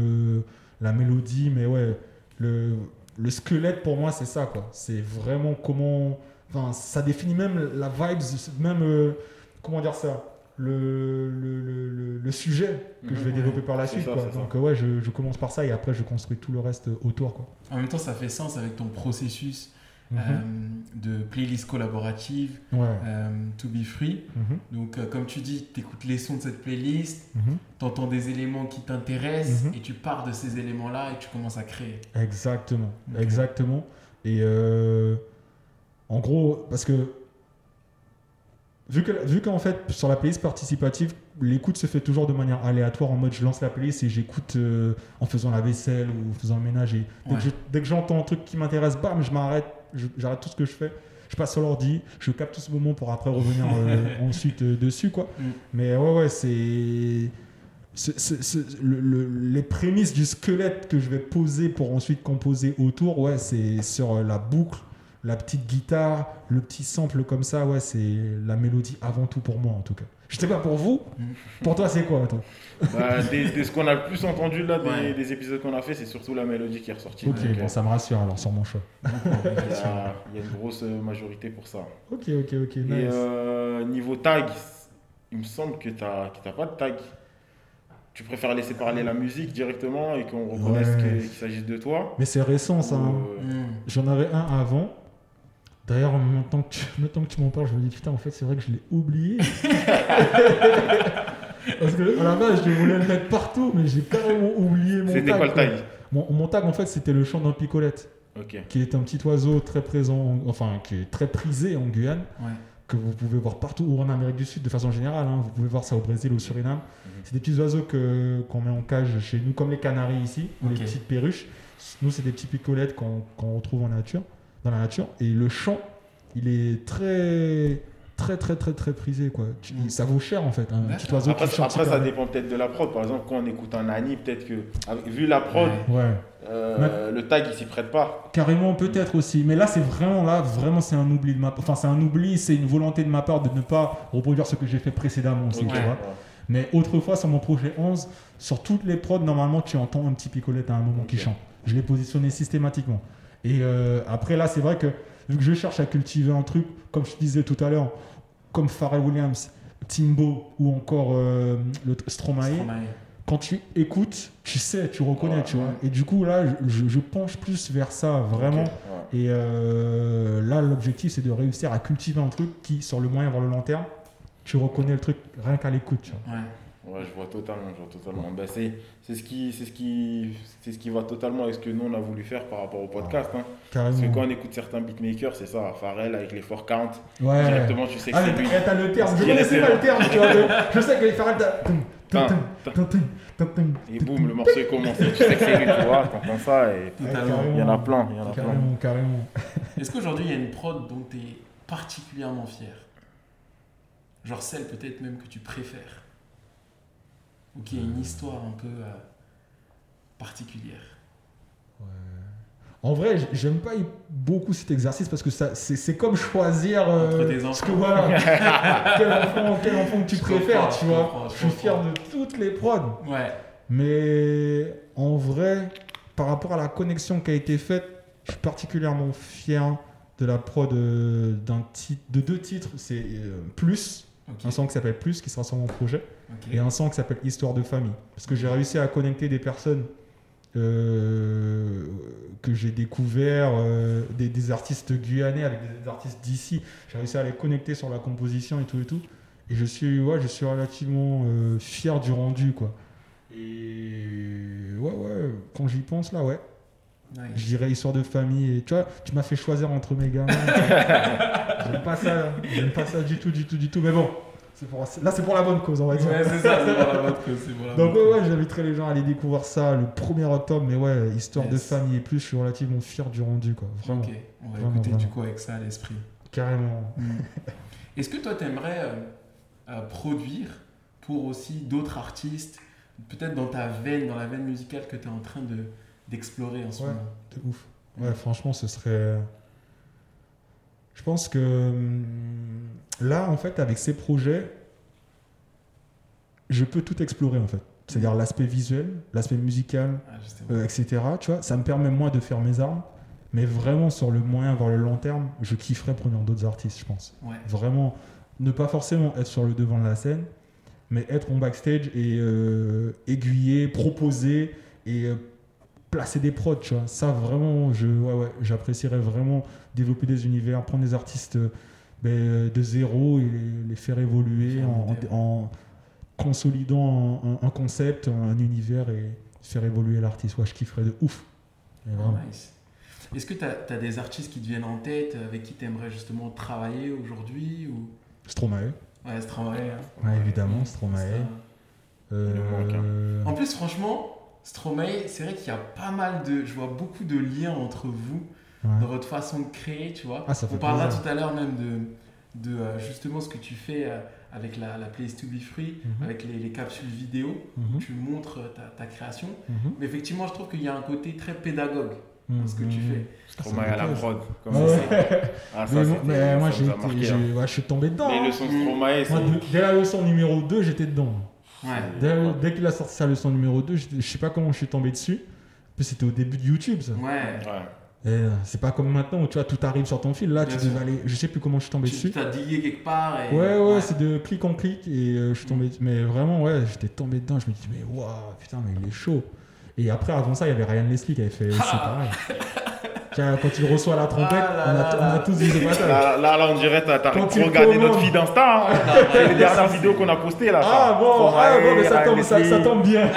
B: la mélodie, mais ouais, le, le squelette pour moi, c'est ça, quoi. C'est vraiment comment. Enfin, ça définit même la vibe, même. euh, comment dire ça le, le, le, sujet que je vais
C: Mhm.
B: développer par la suite.
D: ça,
B: quoi.
D: c'est ça.
B: Donc, ouais, je, je commence par ça et après, je construis tout le reste autour. Quoi.
C: En même temps, ça fait sens avec ton processus
B: Mhm.
C: euh, de playlist collaborative,
B: ouais.
C: euh, To Be Free.
B: Mhm.
C: Donc, euh, comme tu dis, tu écoutes les sons de cette playlist,
B: Mhm.
C: tu entends des éléments qui t'intéressent
B: Mhm.
C: et tu pars de ces éléments-là et tu commences à créer.
B: Exactement, exactement. Et euh, en gros, parce que vu que vu qu'en fait sur la playlist participative, l'écoute se fait toujours de manière aléatoire en mode je lance la playlist et j'écoute euh, en faisant la vaisselle ou en faisant le ménage et dès
C: Ouais.
B: que j'entends un truc qui m'intéresse, bam, je m'arrête, j'arrête tout ce que je fais. Je passe sur l'ordi, je capte tout ce moment pour après revenir euh, ensuite euh, dessus quoi.
C: Mm.
B: Mais ouais ouais c'est ce- ce- ce- le- le- les prémices du squelette que je vais poser pour ensuite composer autour, ouais, c'est sur euh, la boucle, la petite guitare, le petit sample comme ça, ouais, c'est la mélodie avant tout pour moi en tout cas. Je sais pas pour vous, pour toi c'est quoi toi
D: Bah, des, des- ce qu'on a le plus entendu là des,
C: Ouais.
D: des épisodes qu'on a fait, c'est surtout la mélodie qui est ressortie.
B: Ok,
D: Donc, euh,
B: bon, ça me rassure alors sur mon choix.
D: il, y a, il y a une grosse euh, majorité pour ça.
B: Ok, ok, ok, nice.
D: Et euh, niveau tag, il me semble que tu n'as pas de tag. Tu préfères laisser parler la musique directement et qu'on reconnaisse
B: Ouais.
D: qu'il s'agisse de toi
B: Mais c'est récent ça. hein.
D: Euh,
C: Mm.
B: J'en avais un avant. D'ailleurs, maintenant que tu, maintenant que tu m'en parles, je me dis putain, en fait, c'est vrai que je l'ai oublié. Parce que à la base, je voulais le mettre partout, mais j'ai carrément oublié mon tag.
D: C'était quoi le tag?
B: Mon, mon tag, en fait, c'était le chant d'un picolette,
D: Ok.
B: qui est un petit oiseau très présent, en- enfin, qui est très prisé en Guyane,
C: Ouais.
B: que vous pouvez voir partout, ou en Amérique du Sud de façon générale. hein. Vous pouvez voir ça au Brésil, au Suriname. C'est des petits oiseaux que- qu'on met en cage chez nous, comme les canaris ici, ou les petites perruches. Nous, c'est des petits picolettes qu'on qu'on retrouve en nature, dans la nature. Et le chant, il est très, très, très, très, très prisé. Quoi.
C: Mm.
B: Ça vaut cher, en fait. Un petit oiseau
D: Après,
B: qui chante
D: après, ça dépend peut-être de la prod. Par exemple, quand on écoute un Annie, peut-être que, vu la prod,
C: Ouais.
B: Ouais,
D: euh, le tag il s'y prête pas.
B: carrément, peut-être aussi. Mais là, c'est vraiment, là, vraiment, c'est un oubli de ma Enfin, c'est un oubli, c'est une volonté de ma part de ne pas reproduire ce que j'ai fait précédemment aussi,
D: Ok.
B: tu vois.
D: Ouais.
B: Mais autrefois, sur mon projet 11, sur toutes les prods, normalement, tu entends un petit picolette à un moment qui chante. Je l'ai positionné systématiquement. Et euh, après, là, c'est vrai que vu que je cherche à cultiver un truc, comme je te disais tout à l'heure, comme Pharrell Williams, Timbo ou encore euh, le Stromae,
C: Stromae.
B: quand tu écoutes, tu sais, tu reconnais,
D: Ouais,
B: tu vois.
C: ouais.
B: Et du coup, là, je, je penche plus vers ça, vraiment.
D: Ouais.
B: Et euh, là, l'objectif, c'est de réussir à cultiver un truc qui, sur le moyen, vers le long terme, tu reconnais le truc rien qu'à l'écoute, tu vois.
C: Ouais.
D: Je vois totalement, je vois totalement. Ben, c'est, c'est ce qui, c'est ce qui, c'est ce qui va totalement avec ce que nous on a voulu faire par rapport au podcast. hein. Parce que quand on écoute certains beatmakers, c'est ça, Pharrell avec les four count,
B: Ouais.
D: directement tu sais que
B: Ah,
D: c'est lui.
B: t'as- t'as le terme. Je connaissais pas le terme, tu vois. Je sais que les Pharrell.
D: Et boum, le morceau est commencé. Tu sais que c'est lui, tu vois, t'entends ça et il y en a plein, il y en a plein.
B: Carrément, carrément.
C: Est-ce qu'aujourd'hui, il y a une prod dont tu es particulièrement fier? Genre celle peut-être même que tu préfères? Ou qui a une histoire un peu euh, particulière
B: En vrai, j'aime pas beaucoup cet exercice parce que ça, c'est, comme choisir euh, ce que voilà, quel enfant, quel enfant que tu
C: Je
B: préfères, tu
C: je
B: vois.
C: comprends, je
B: Je suis fier de toutes les prods,
C: Ouais.
B: mais en vrai, par rapport à la connexion qui a été faite, je suis particulièrement fier de la prod euh, d'un titre, de deux titres. C'est euh, Plus, un son qui s'appelle Plus, qui sera sur mon projet. Et un son qui s'appelle Histoire de famille. Parce que j'ai réussi à connecter des personnes euh, que j'ai découvert, euh, des, des artistes guyanais avec des artistes d'ici. J'ai réussi à les connecter sur la composition et tout et tout. Et je suis, ouais, je suis relativement euh, fier du rendu, quoi. Et ouais, ouais, quand j'y pense là, ouais,
C: Nice.
B: je dirais histoire de famille. Et tu vois, tu m'as fait choisir entre mes gamins. j'aime pas ça, j'aime pas ça du tout, du tout, du tout. Mais bon, pour, là c'est pour la bonne cause, on va dire.
C: Ouais, c'est ça, c'est pour la bonne cause, c'est pour la
B: Donc
C: bonne
B: ouais,
C: cause.
B: ouais, j'inviterai les gens à aller découvrir ça le 1er octobre, mais ouais, histoire de famille et plus, je suis relativement fier du rendu, quoi. Vraiment,
C: Ok, on va
B: Vraiment,
C: écouter du coup avec ça à l'esprit.
B: carrément.
C: Est-ce que toi, tu aimerais produire pour aussi d'autres artistes peut-être dans ta veine, dans la veine musicale que tu es en train de, d'explorer en ce
B: Ouais.
C: moment?
B: De ouf. Ouais, franchement, ce serait. Je pense que hum, là, en fait, avec ces projets, je peux tout explorer, en fait. C'est-à-dire l'aspect visuel, l'aspect musical,
C: Ah,
B: euh, etc. Tu vois, ça me permet, moi, de faire mes armes. Mais vraiment, sur le moyen, voire le long terme, je kifferais produire d'autres artistes, je pense.
C: Ouais.
B: Vraiment, ne pas forcément être sur le devant de la scène, mais être en backstage et euh, aiguiller, proposer et euh, placer des prods, tu vois. Ça, vraiment, je, ouais, ouais, j'apprécierais vraiment développer des univers, prendre des artistes ben, de zéro et les, les faire évoluer en, consolidant un, un- un concept, un univers et faire évoluer l'artiste. Ouais, je kifferais de ouf.
C: Nice. Est-ce que tu as, des artistes qui te viennent en tête avec qui tu aimerais justement travailler aujourd'hui ou...
B: Stromae,
C: Ouais, Stromae. hein.
B: ouais, évidemment, Stromae. Euh,
D: Il manque,
C: En plus, franchement, Stromae, c'est vrai qu'il y a pas mal de. Je vois beaucoup de liens entre vous
B: ouais.
C: dans votre façon de créer, tu vois.
B: Ah, ça fait
C: On parlera
B: plaisir.
C: tout à l'heure même de, de euh, justement ce que tu fais euh, avec la, la Place to Be Free,
B: Mhm.
C: avec les, les capsules vidéo.
B: Mhm.
C: Tu montres ta, ta création.
B: Mhm.
C: Mais effectivement, je trouve qu'il y a un côté très pédagogue dans ce que tu fais.
D: Stromae à la prod. Comme
B: Ouais,
D: ça. Ah, ça,
B: Mais, moi, j'ai
D: hein.
B: ouais, je suis tombé dedans.
D: Les
B: hein.
D: leçons Stromae,
B: Moi,
D: c'est.
B: de- dès la leçon numéro 2, j'étais dedans.
C: Ouais.
B: Dès, dès qu'il a sorti sa leçon numéro 2, j'étais- je sais pas comment je suis tombé dessus. En plus, c'était au début de YouTube, ça.
C: Ouais.
D: Ouais.
B: Euh, c'est pas comme maintenant où tu vois, tout arrive sur ton fil. Là,
C: Bien
B: tu devais aller. Je sais plus comment je suis tombé
C: Tu
B: dessus.
C: t'as digué quelque part. Et...
B: Ouais, ouais, c'est de clic en clic et euh, je suis tombé. Mais vraiment, ouais, j'étais tombé dedans. Je me dis, mais waouh, putain, mais il est chaud. Et après, avant ça, il y avait Ryan Leslie qui avait fait aussi pareil. Tiens, Quand il reçoit la trompette,
C: Ah là
B: on, a,
C: là
B: on a
C: là.
B: tous ça.
D: Là, là, là, on dirait que t'as regardé notre feed Insta. Hein. C'est les dernières vidéos qu'on a postées là.
B: Ah bon, ah, bon, mais ça tombe, ça, tombe bien.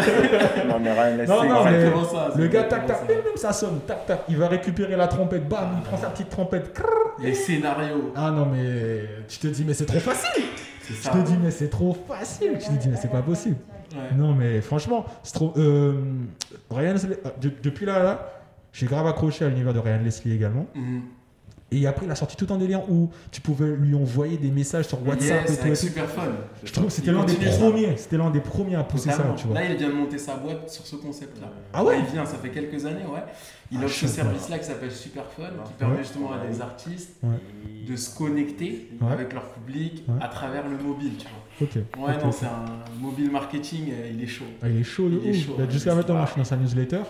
D: Non, mais Ryan Leslie.
B: Non, non, mais
C: ça,
B: le gars, tac, tac, bim, ça sonne, tac, tac. Il va récupérer la trompette, bam, il prend sa petite trompette. crrr.
C: Les scénarios.
B: Ah non, mais tu te dis, mais c'est trop facile. Tu te dis, mais c'est trop facile. Tu te dis, mais c'est pas possible.
C: Ouais.
B: Non, mais franchement, c'est trop. euh, Ryan de- depuis là, là, j'ai grave accroché à l'univers de Ryan Leslie également.
C: Mhm.
B: Et après, il a sorti tout un délire où tu pouvais lui envoyer des messages sur WhatsApp et tout.
C: super fun.
B: Je trouve que c'était l'un des premiers. C'était l'un des premiers à pousser
C: Totalement.
B: ça, tu vois.
C: Là, il vient de monter sa boîte sur ce concept-là.
B: Ah ouais
C: Il vient, ça fait quelques années, ouais. Il
B: Ah,
C: offre ce service-là qui s'appelle Superfun, qui permet
B: Ouais.
C: justement à des artistes
B: Ouais.
C: de se connecter
B: Ouais.
C: avec leur public
B: Ouais.
C: à travers le mobile, tu vois.
B: Ok.
C: Ouais, non, c'est un mobile marketing, euh, il est chaud.
B: Ah, il est chaud
C: Il est
B: ouf.
C: chaud,
B: moi,
C: pas-
B: je suis dans sa newsletter.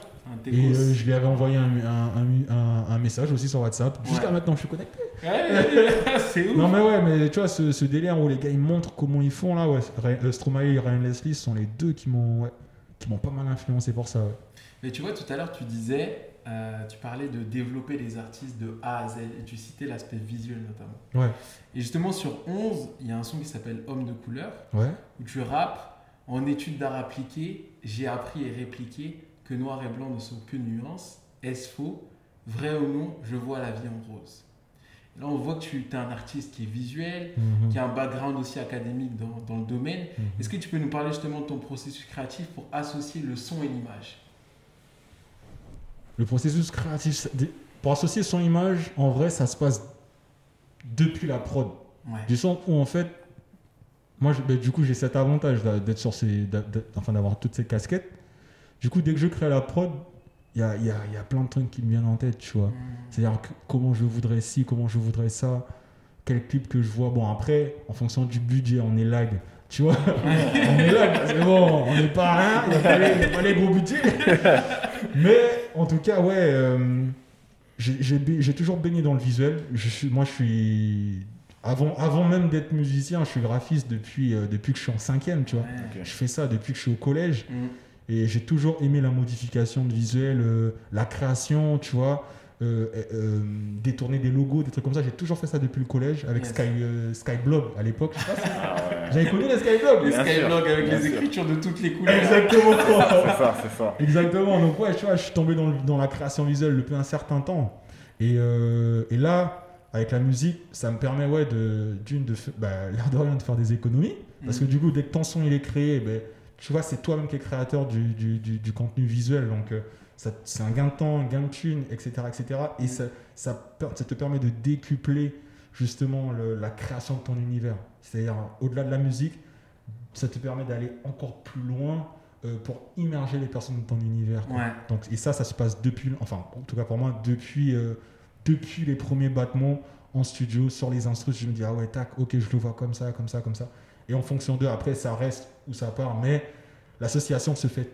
B: Et euh, je lui avais envoyé un, un, un- message aussi sur WhatsApp. Jusqu'à maintenant, je suis connecté.
C: Ouais, c'est ouf.
B: Non, mais ouais, mais tu vois, ce, ce délire où les gars ils montrent comment ils font là, ouais. Ray- euh, Stromae et Ryan Leslie sont les deux qui m'ont ouais, qui m'ont pas mal influencé pour ça. ouais.
C: Mais tu vois, tout à l'heure, tu disais, euh, tu parlais de développer les artistes de A à Z, et tu citais l'aspect visuel notamment.
B: Ouais.
C: Et justement, sur 11, il y a un son qui s'appelle Homme de couleur,
B: Ouais.
C: où tu rappes En études d'art appliqué, j'ai appris et répliqué que noir et blanc ne sont que nuances. Est-ce faux? Vrai ou non Je vois la vie en rose. Là, on voit que tu es un artiste qui est visuel,
B: Mhm.
C: qui a un background aussi académique dans, dans le domaine.
B: Mhm.
C: Est-ce que tu peux nous parler justement de ton processus créatif pour associer le son et l'image?
B: Le processus créatif, pour associer son image, en vrai, ça se passe depuis la prod.
C: Ouais.
B: Du sens où en fait, moi, je- ben, du coup, j'ai cet avantage d'être sur ces, enfin, d'avoir toutes ces casquettes. Du coup, dès que je crée la prod, il y a, y a- y a plein de trucs qui me viennent en tête, tu vois.
C: Mmh.
B: C'est-à-dire comment je voudrais ci, comment je voudrais ça, quel clip que je vois. Bon, après, en fonction du budget, on est lag. Tu vois, on est lag, c'est bon, on n'est pas rien, il n'y a pas les gros budgets. Mais en tout cas, ouais, euh, j'ai toujours baigné dans le visuel. Je suis, moi, je suis. Avant, avant même d'être musicien, je suis graphiste depuis, euh, depuis que je suis en cinquième, tu vois. Je fais ça depuis que je suis au collège.
C: Mmh.
B: Et j'ai toujours aimé la modification de visuel, euh, la création, tu vois, détourner des logos, des trucs comme ça. J'ai toujours fait ça depuis le collège avec
C: Yes.
B: Sky, Skyblog à l'époque. je sais pas si-
D: Ah ouais.
B: J'avais connu les Skyblogs.
C: Les skyblogs avec les écritures de toutes les couleurs.
B: Exactement.
D: C'est ça, c'est ça.
B: Exactement. Donc ouais, tu vois, je suis tombé dans, la création visuelle depuis un certain temps. Et, euh, et là, avec la musique, ça me permet ouais de d'une de bah, l'air de rien de faire des économies. Parce que
C: Mhm.
B: du coup, dès que ton son il est créé, ben, tu vois, c'est toi-même qui es créateur du, du, du- du contenu visuel. Donc, euh, ça- c'est un gain de temps, un gain de thune, etc. etc. Et ça, ça, per- ça te permet de décupler justement le- la création de ton univers. C'est-à-dire, au-delà de la musique, ça te permet d'aller encore plus loin euh, pour immerger les personnes dans ton univers.
C: Ouais.
B: Donc, et ça, ça se passe depuis, enfin, en tout cas pour moi, depuis, euh, depuis les premiers battements en studio, sur les instruments, je me dis, ah ouais, tac, ok, je le vois comme ça, comme ça, comme ça. Et en fonction d'eux, après, ça reste ou ça part, mais l'association se fait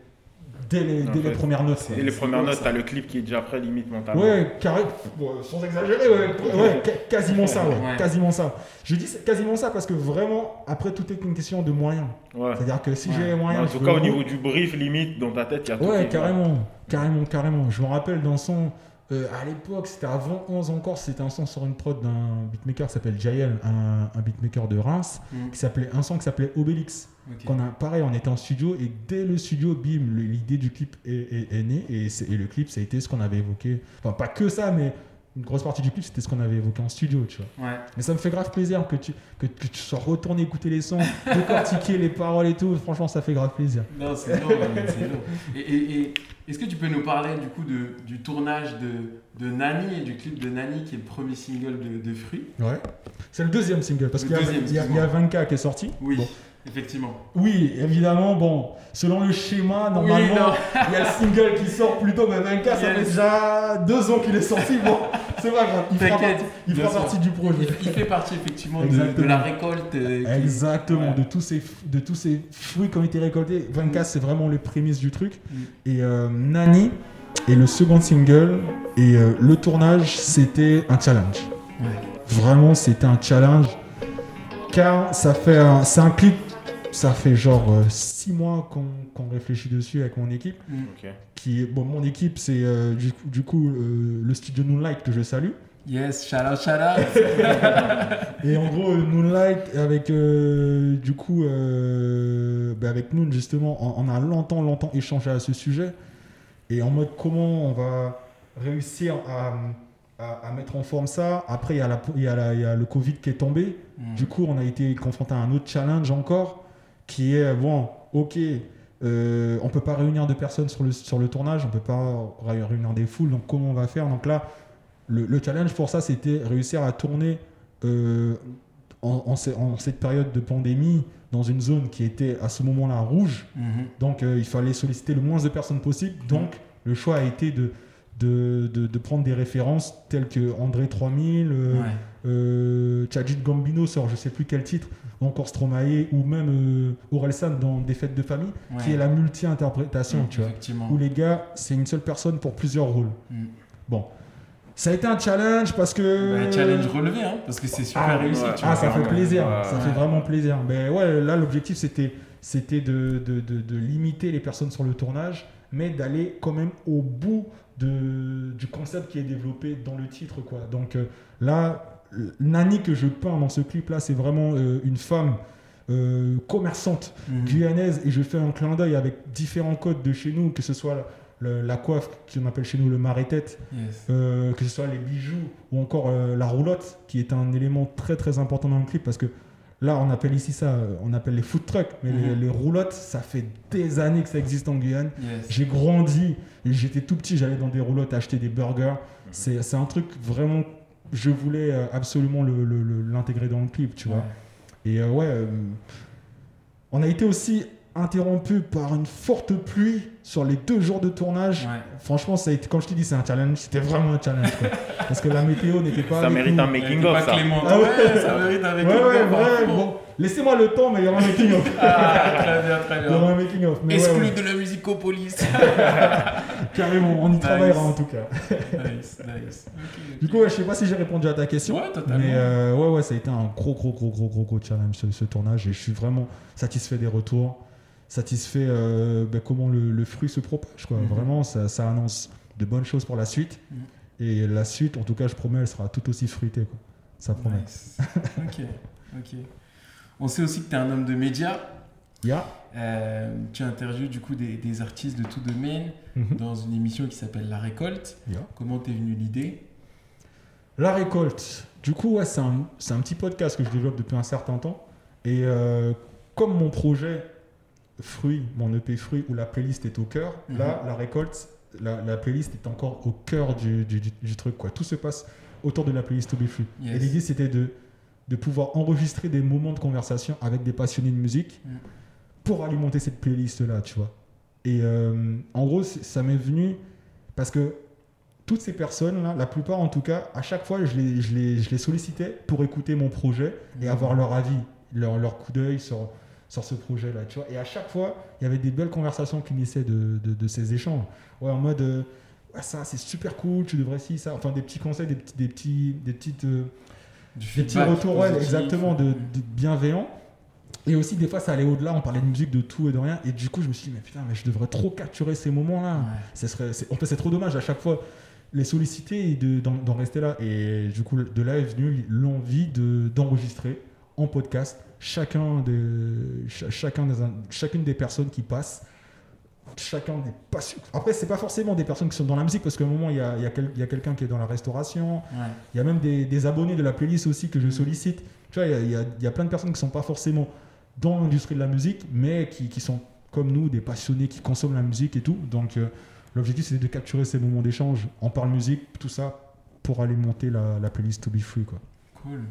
B: dès les,
D: En
B: dès les
D: fait,
B: premières notes.
D: Et les premières notes, t'as le clip qui est déjà prêt limite mentalement.
B: Ouais, carré, bon, sans exagérer, ouais, ouais, quasiment ça, ouais,
C: Ouais.
B: quasiment ça. Je dis quasiment ça parce que vraiment, après, tout est une question de moyens.
D: Ouais.
B: C'est-à-dire que si
C: Ouais.
B: j'ai les moyens,
D: En tout cas, au niveau du brief, limite, dans ta tête, il y a tout.
B: Ouais, carrément, carrément, carrément. Je me rappelle d'un son, euh, à l'époque, c'était avant 11 encore, c'était un son sur une prod d'un beatmaker qui s'appelle Jael, un, un beatmaker de Reims,
C: Mm.
B: qui s'appelait un son qui s'appelait Obélix.
C: Ok.
B: Qu'on a, pareil, on était en studio et dès le studio, bim, l'idée du clip est, est- est née et, et le clip, ça a été ce qu'on avait évoqué. Enfin, pas que ça, mais une grosse partie du clip, c'était ce qu'on avait évoqué en studio, tu vois.
C: Ouais.
B: Mais ça me fait grave plaisir que tu, que, que tu sois retourné écouter les sons, décortiquer les paroles et tout. Franchement, ça fait grave plaisir.
C: Non, c'est man, c'est lourd. Et, et- et est-ce que tu peux nous parler du coup de, du tournage de, de Nani et du clip de Nani qui est le premier single de, de Fruits
B: Ouais. C'est le deuxième single parce qu'il y, y y a
C: excuse-moi.
B: 20K qui est sorti.
C: Oui,
B: Bon.
C: Effectivement.
B: Oui, évidemment, bon, selon le schéma, normalement, il y a le single qui sort plus tôt, mais 20K, ça fait déjà deux ans qu'il est sorti. Bon, c'est pas grave, il fera, partie, il fera partie du projet.
C: Il, il fait partie effectivement de, la récolte. euh, qui-
B: Exactement,
C: Ouais.
B: de, tous ces, de tous ces fruits qui ont été récoltés. 20K, c'est vraiment les prémices du truc.
C: Mm.
B: Et euh, Nani est le second single. Et euh, le tournage, c'était un challenge.
C: Ouais.
B: Vraiment, c'était un challenge. Car ça fait c'est un clip, ça fait genre 6 mois qu'on réfléchit dessus avec mon équipe.
D: Ok.
B: Qui bon, mon équipe, c'est euh, du, coup- du coup euh, le studio Moonlight que je salue.
C: Yes, shout out, shout out.
B: Et en gros, euh, Moonlight, avec euh, du coup, euh, bah, avec Noon justement, on, on a longtemps, longtemps échangé à ce sujet. Et en mode comment on va réussir à, à- à mettre en forme ça? Après, y, y, il y a le Covid qui est tombé.
C: Mm.
B: Du coup, on a été confronté à un autre challenge encore, qui est, bon, ok, euh, on peut pas réunir de personnes sur le, sur le tournage, on peut pas ré- réunir des foules, donc comment on va faire? Donc là, le, le challenge pour ça, c'était réussir à tourner euh, en, en ce- en cette période de pandémie dans une zone qui était à ce moment-là rouge.
C: Mhm.
B: Donc euh, il fallait solliciter le moins de personnes possible. Donc le choix a été de, de, de- de prendre des références telles que André 3000, euh,
C: Ouais.
B: euh, Chadjit Gambino sort je sais plus quel titre, encore Stromae, ou même euh, Orelsan dans Des fêtes de famille, qui est la multi-interprétation, tu vois. Où les gars, c'est une seule personne pour plusieurs rôles.
C: Mm.
B: Bon. Ça a été un challenge parce que.
C: Bah, challenge relevé, hein, parce que c'est super
B: Ah,
C: réussi.
D: ouais.
C: tu
B: Ah,
C: vois.
B: ça fait plaisir, ça fait vraiment plaisir. Mais ouais, là, l'objectif, c'était, c'était de, de- de limiter les personnes sur le tournage, mais d'aller quand même au bout de, du concept qui est développé dans le titre. Quoi. Donc euh, là, euh, Nani que je peins dans ce clip-là, c'est vraiment euh, une femme euh, commerçante
C: Mhm.
B: guyanaise, et je fais un clin d'œil avec différents codes de chez nous, que ce soit le- la coiffe qu'on appelle chez nous le marais-tête,
C: Yes.
B: que ce soit les bijoux ou encore la roulotte, qui est un élément très très important dans le clip parce que là on appelle ici ça, euh, on appelle les food trucks, mais les,
C: Mhm.
B: les roulottes, ça fait des années que ça existe en Guyane.
C: Yes.
B: J'ai grandi, j'étais tout petit, j'allais dans des roulottes acheter des burgers. C'est c'est un truc vraiment, je voulais euh, absolument le- le- le- l'intégrer dans le clip, tu vois.
C: Ouais.
B: Et euh, ouais, euh, on a été aussi interrompu par une forte pluie sur les deux jours de tournage.
C: Ouais.
B: Franchement, ça a été, comme je te dis, c'est un challenge. C'était vraiment un challenge. quoi. Parce que la météo n'était pas.
D: Ça
B: avec
D: mérite
B: nous.
D: un making of, ça.
C: Clément.
B: Ah ouais.
C: ouais, ça mérite un
B: Ouais,
C: making
B: ouais,
C: of,
B: vrai.
C: hein.
B: Bon, laissez-moi le temps, mais il y aura un making of.
C: Ah, très bien, très
B: Il y aura
C: bien.
B: un making of. Mais ouais,
C: Exclu
B: ouais,
C: de la musicopolis.
B: carrément, on y travaillera en tout cas.
C: nice, nice.
B: Du coup, ouais, je sais pas si j'ai répondu à ta question.
C: Ouais, totalement.
B: Mais euh, ouais, ouais, ça a été un gros, gros, gros, gros, gros, gros challenge ce, ce tournage et je suis vraiment satisfait des retours, satisfait euh, ben, comment le, le fruit se propage. Quoi.
C: Mhm.
B: Vraiment, ça, ça annonce de bonnes choses pour la suite.
C: Mhm.
B: Et la suite, en tout cas, je promets, elle sera tout aussi fruitée. Quoi. Ça promet.
C: Nice. ok, ok. On sait aussi que tu es un homme de médias.
B: Ya.
C: Euh, tu interviews du coup des, des artistes de tout domaine
B: Mhm.
C: dans une émission qui s'appelle La Récolte.
B: Ya.
C: Comment t'es venue l'idée?
B: La récolte. Du coup, ouais, c'est un, un petit podcast que je développe depuis un certain temps. Et euh, comme mon projet Fruit, mon EP Fruit, où la playlist est au cœur,
C: Mhm.
B: là, la récolte, la, la playlist est encore au cœur du, du- du- truc. Quoi. Tout se passe autour de la playlist To Be Free.
C: Yes.
B: Et l'idée, c'était de, de pouvoir enregistrer des moments de conversation avec des passionnés de musique
C: Mhm.
B: pour alimenter cette playlist-là, tu vois. Et euh, en gros, ça m'est venu parce que toutes ces personnes-là, la plupart en tout cas, à chaque fois, je les, je les, je les sollicitais pour écouter mon projet et avoir leur avis, leur, leur coup d'œil sur, sur ce projet-là. Tu vois et à chaque fois, il y avait des belles conversations qui naissaient de, de, de ces échanges. Ouais, en mode, euh, Ouais, ça c'est super cool, tu devrais ci, ça. Enfin, des petits conseils, des petits, des petits, des petites. euh,
C: Du
B: des petits retours, ouais, exactement, de, de bienveillants. Et aussi, des fois, ça allait au-delà, on parlait de musique, de tout et de rien. Et du coup, je me suis dit, mais putain, mais je devrais trop capturer ces moments-là.
C: Ouais.
B: Serait, c'est- en fait, c'est trop dommage à chaque fois les solliciter et de- d'en rester là. Et du coup, de là est venue l'envie de- d'enregistrer en podcast chacun de, cha- chacun des, chacune des personnes qui passent. Chacun des passions. Après, c'est pas forcément des personnes qui sont dans la musique, parce qu'à un moment, il y a, y a quel- quelqu'un qui est dans la restauration,
C: Ouais.
B: il y a même des, des abonnés de la playlist aussi que je sollicite. Tu vois, il y y, y a plein de personnes qui sont pas forcément dans l'industrie de la musique, mais qui, qui sont comme nous, des passionnés qui consomment la musique et tout. Donc, euh, l'objectif, c'est de capturer ces moments d'échange. On parle musique, tout ça, pour aller monter la, la playlist To Be Free. Quoi.
C: Cool.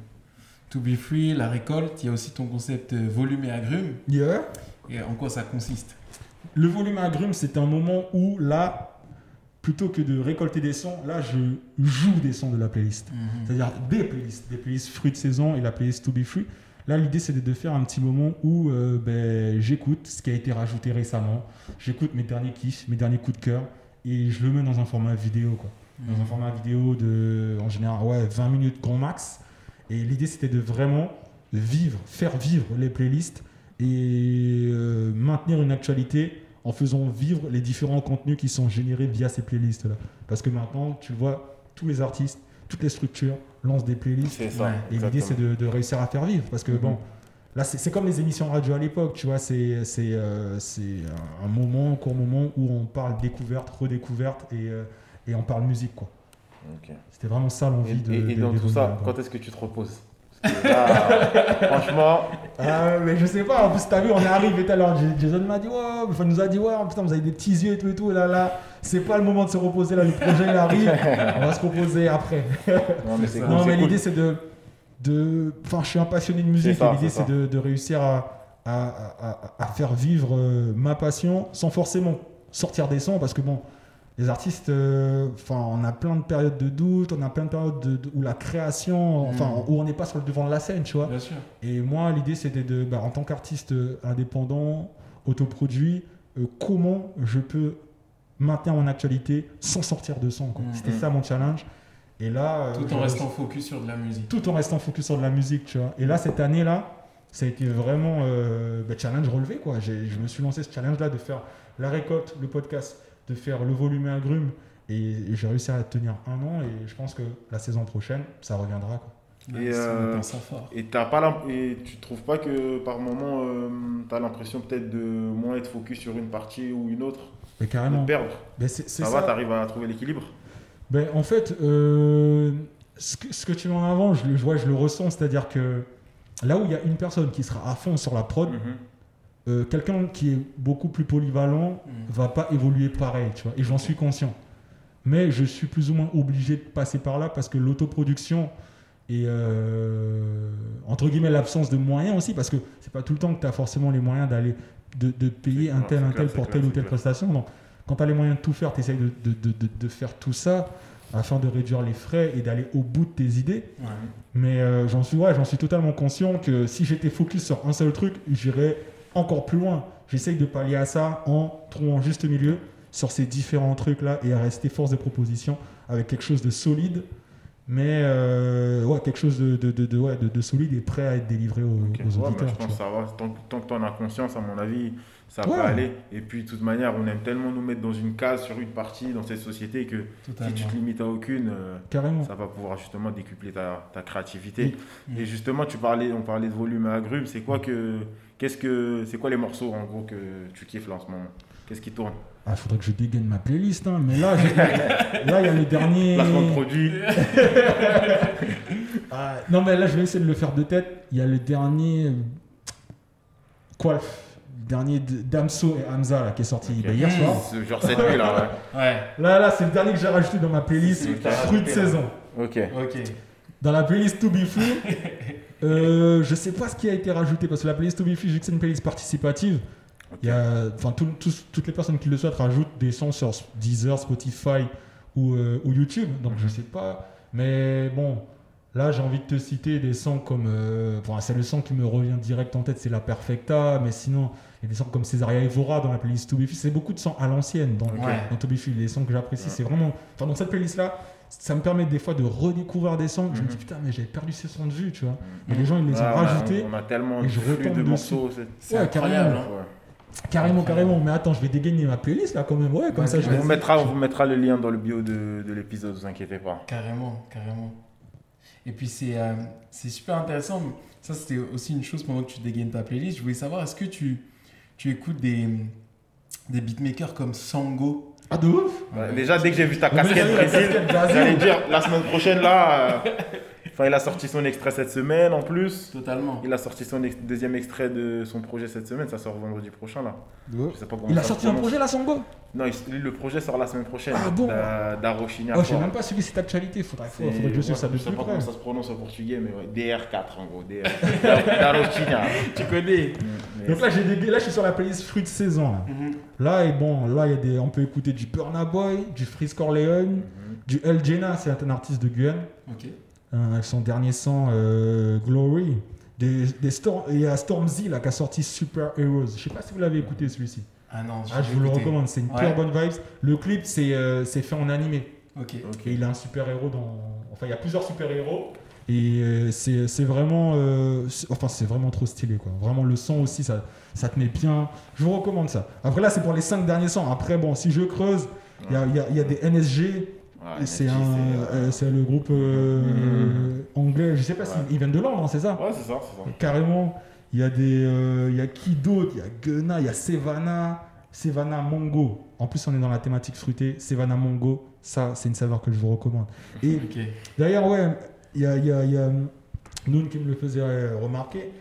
C: To be free, la récolte, il y a aussi ton concept euh, volume et agrumes.
B: Yeah.
C: Et en quoi ça consiste?
B: Le volume à agrumes, c'est un moment où, là, plutôt que de récolter des sons, là, je joue des sons de la playlist. C'est-à-dire des playlists, des playlists fruits de saison et la playlist To Be Free. Là, l'idée, c'est de- faire un petit moment où euh, ben, j'écoute ce qui a été rajouté récemment, j'écoute mes derniers kiffs, mes derniers coups de cœur, et je le mets dans un format vidéo. Quoi. Dans un format vidéo de, en général, ouais, 20 minutes grand max. Et l'idée, c'était de vraiment vivre, faire vivre les playlists et euh, maintenir une actualité en faisant vivre les différents contenus qui sont générés via ces playlists-là. Parce que maintenant, tu vois, tous les artistes, toutes les structures lancent des playlists.
D: Ça.
B: Et l'idée, c'est de, de réussir à faire vivre. Parce que,
D: Mhm.
B: bon, là, c'est comme les émissions radio à l'époque, tu vois, c'est c'est, euh, c'est un moment, un court moment où on parle découverte, redécouverte et, euh, et on parle musique, quoi. C'était vraiment ça l'envie de.
D: et- et dans tout ça, quand est-ce que tu te reposes Parce que là, Franchement,
B: Ah, mais je sais pas, en plus, t'as vu, on est arrivé tout à l'heure. Jason m'a dit, ouais, enfin, nous a dit, ouais, putain, vous avez des petits yeux et tout et tout, et là, là, c'est pas le moment de se reposer, là, le projet il arrive, on va se reposer après.
D: non mais c'est
C: ça.
D: cool.
B: non, mais
D: cool.
B: l'idée, c'est de. de- Enfin, je suis un passionné de musique,
D: ça,
B: et l'idée,
D: c'est
B: c'est de, de réussir à, à, à- à faire vivre euh, ma passion sans forcément sortir des sons, parce que bon. Les artistes, euh, enfin, on a plein de périodes de doute, on a plein de périodes de- de- où la création, enfin,
C: Mm.
B: où on n'est pas sur le devant de la scène, tu vois.
C: Bien sûr.
B: Et moi, l'idée, c'était de, bah, en tant qu'artiste euh, indépendant, autoproduit, euh, comment je peux maintenir mon actualité sans sortir de son. quoi.
C: Mhm.
B: C'était ça mon challenge. Et là, euh,
C: Tout en restant focus sur de la musique.
B: tout en restant focus sur de la musique, tu vois. Et là, cette année-là, ça a été vraiment bah, challenge relevé, quoi. Je me suis lancé ce challenge-là de faire la récolte, le podcast, de faire le volume et agrumes. Et, et j'ai réussi à tenir un an. Et je pense que la saison prochaine, ça reviendra, quoi.
D: Et, euh. Et, t'as pas et tu trouves pas que par moment, tu as l'impression peut-être de moins être focus sur une partie ou une autre,
B: Mais
D: de
B: carrément.
D: perdre
B: Mais c'est c'est
D: Ça,
B: ça.
D: va, t'arrives à trouver l'équilibre?
B: Ben, en fait, euh, ce, que, ce que tu mets en avant, je, le- je vois, je le ressens, c'est-à-dire que là où il y a une personne qui sera à fond sur la prod,
D: Mhm.
B: Euh, quelqu'un qui est beaucoup plus polyvalent
C: Mm.
B: va pas évoluer pareil, tu vois, et j'en suis conscient. Mais je suis plus ou moins obligé de passer par là parce que l'autoproduction et euh, entre guillemets l'absence de moyens aussi, parce que c'est pas tout le temps que tu as forcément les moyens d'aller de, de payer un tel, un tel pour telle ou telle
D: clair.
B: prestation. Donc quand tu as les moyens de tout faire, tu essayes de, de- de- de- de faire tout ça afin de réduire les frais et d'aller au bout de tes idées.
C: Ouais.
B: Mais euh, j'en suis, ouais, j'en suis totalement conscient que si j'étais focus sur un seul truc, j'irais encore plus loin. J'essaye de pallier à ça en trouvant juste milieu sur ces différents trucs-là et à rester force de proposition avec quelque chose de solide, mais euh, ouais, quelque chose de, de, ouais, de- de solide et prêt à être délivré aux,
D: Ok.
B: aux
D: Ouais, mais
B: auditeurs.
D: je pense que ça va. Tant, que- tant que tu en as conscience, à mon avis, ça va aller. Et puis, de toute manière, on aime tellement nous mettre dans une case sur une partie dans cette société que
C: Totalement.
D: si tu te limites à aucune, euh, ça va pouvoir justement décupler ta, ta créativité. Et justement, tu parlais, on parlait de volume à agrumes. C'est quoi que, qu'est-ce que, c'est quoi les morceaux en gros que tu kiffes là en ce moment? Qu'est-ce qui tourne?
B: Il faudrait que je dégaine ma playlist, hein, mais là, il y a le dernier.
D: Placement de produit.
B: Ah, non, mais là, je vais essayer de le faire de tête. Il y a le dernier. euh, Quoi Le dernier de- Damso et Hamza là, qui est sorti bah, hier soir.
D: Genre cette nuit là.
C: Ouais,
B: Là, là, c'est le dernier que j'ai rajouté dans ma playlist. Fruit de saison.
D: Ouais. Ok.
C: ok.
B: Dans la playlist To Be Free, euh, je sais pas ce qui a été rajouté parce que la playlist To Be que c'est une playlist participative, Il y a, tout- toutes les personnes qui le souhaitent rajoutent des sons sur Deezer, Spotify ou, euh, ou YouTube. Donc je sais pas. Mais bon, là j'ai envie de te citer des sons comme. euh, enfin, c'est le son qui me revient direct en tête, c'est La Perfecta. Mais sinon, il y a des sons comme Césaria Evora dans la playlist To Be. C'est beaucoup de sons à l'ancienne dans,
E: Ouais.
B: dans To Be Free. Les sons que j'apprécie,
D: Ouais.
B: c'est vraiment. Enfin, dans cette playlist là. Ça me permet des fois de redécouvrir des sons. Je me
D: Mhm.
B: dis putain, mais j'avais perdu ces sons de vue, tu vois. Et les gens, ils les ont
D: Ouais, on a-
B: rajoutés.
D: On a tellement
B: et je retombe
D: de
B: dessus.
D: morceaux. c'est-
B: Ouais,
E: incroyable.
B: carrément.
E: hein.
D: Ouais.
B: Carrément, carrément. Mais attends, je vais dégainer ma playlist là quand même. Ouais, comme
E: Ouais,
B: ça, je
D: On
B: vais.
D: vous, mettra, on vous mettra le lien dans le bio de, de l'épisode, vous inquiétez pas.
E: Carrément, carrément. Et puis c'est euh, c'est super intéressant. Ça, c'était aussi une chose pendant que tu dégaines ta playlist. Je voulais savoir, est-ce que tu, tu écoutes des, des beatmakers comme Sango?
B: Ah, de ouf
D: Ouais, Déjà, dès que j'ai vu ta casquette Brésil. j'allais dire la semaine prochaine là. euh, Enfin, il a sorti son extrait cette semaine en plus.
E: Totalement.
D: Il a sorti son ex- deuxième extrait de son projet cette semaine, ça sort vendredi prochain là. Je sais pas comment
B: Il a sorti un projet là, Sango?
D: Non, il- le projet sort la semaine prochaine.
B: Ah bon?
D: Da- Darochinia
B: Oh, je sais même pas suivi cette actualité. Faudrait,
D: C'est-
B: faudrait, que je suive
D: ouais,
B: ça de
D: Je sais
B: plus
D: pas
B: près.
D: comment ça se prononce au portugais, mais ouais, DR4 en gros. Darochinia.
E: Tu connais
D: Mais
B: Donc là, j'ai des... là, je suis sur la playlist fruits de saison. Là, là et bon, là, il y a des... on peut écouter du Burna Boy, du Freeze Corleone, du El Jena, c'est un artiste de Guyane.
E: Ok.
B: Euh, avec son dernier son euh, Glory. Des, des Storm... Il y a Stormzy là, qui a sorti Super Heroes. Je sais pas si vous l'avez écouté celui-ci.
E: Ah non,
B: Ah, je vous le recommande, c'est une
E: Ouais.
B: pure bonne vibes. Le clip, c'est euh, c'est fait en animé.
E: Ok.
D: Ok.
B: Et il a un super héros dans. Enfin, il y a plusieurs super héros. Et euh, c'est c'est vraiment. euh, enfin, c'est vraiment trop stylé, quoi. Vraiment, le son aussi, ça, ça te met bien. Je vous recommande ça. Après, là, c'est pour les 5 derniers sons. Après, bon, si je creuse, il y a, il y a- il y a des NSG.
D: Ouais,
B: c'est
D: c'est,
B: euh, c'est le groupe euh,
D: Mhm.
B: anglais. Je sais pas
D: Ouais.
B: s'ils viennent de Londres, hein, c'est ça
D: Ouais, c'est ça.
B: Carrément. Il y a des. euh, il y a qui d'autre? Il y a Gunna, il y a Sevana. Sevana Mongo. En plus, on est dans la thématique fruitée. Sevana Mongo, ça, c'est une saveur que je vous recommande. Et. D'ailleurs, ouais, il y a, y a, y a Noon qui me le faisait euh, remarquer.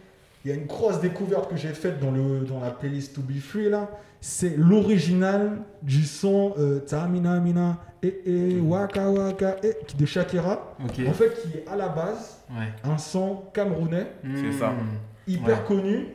B: Il y a une grosse découverte que j'ai faite dans, le, dans la playlist To Be Free là. C'est l'original du son euh, Tamina Mina et et Waka Waka et de Shakira. En fait, qui est à la base
E: Ouais.
B: un son camerounais
D: C'est ça.
B: Hyper
E: Ouais.
B: connu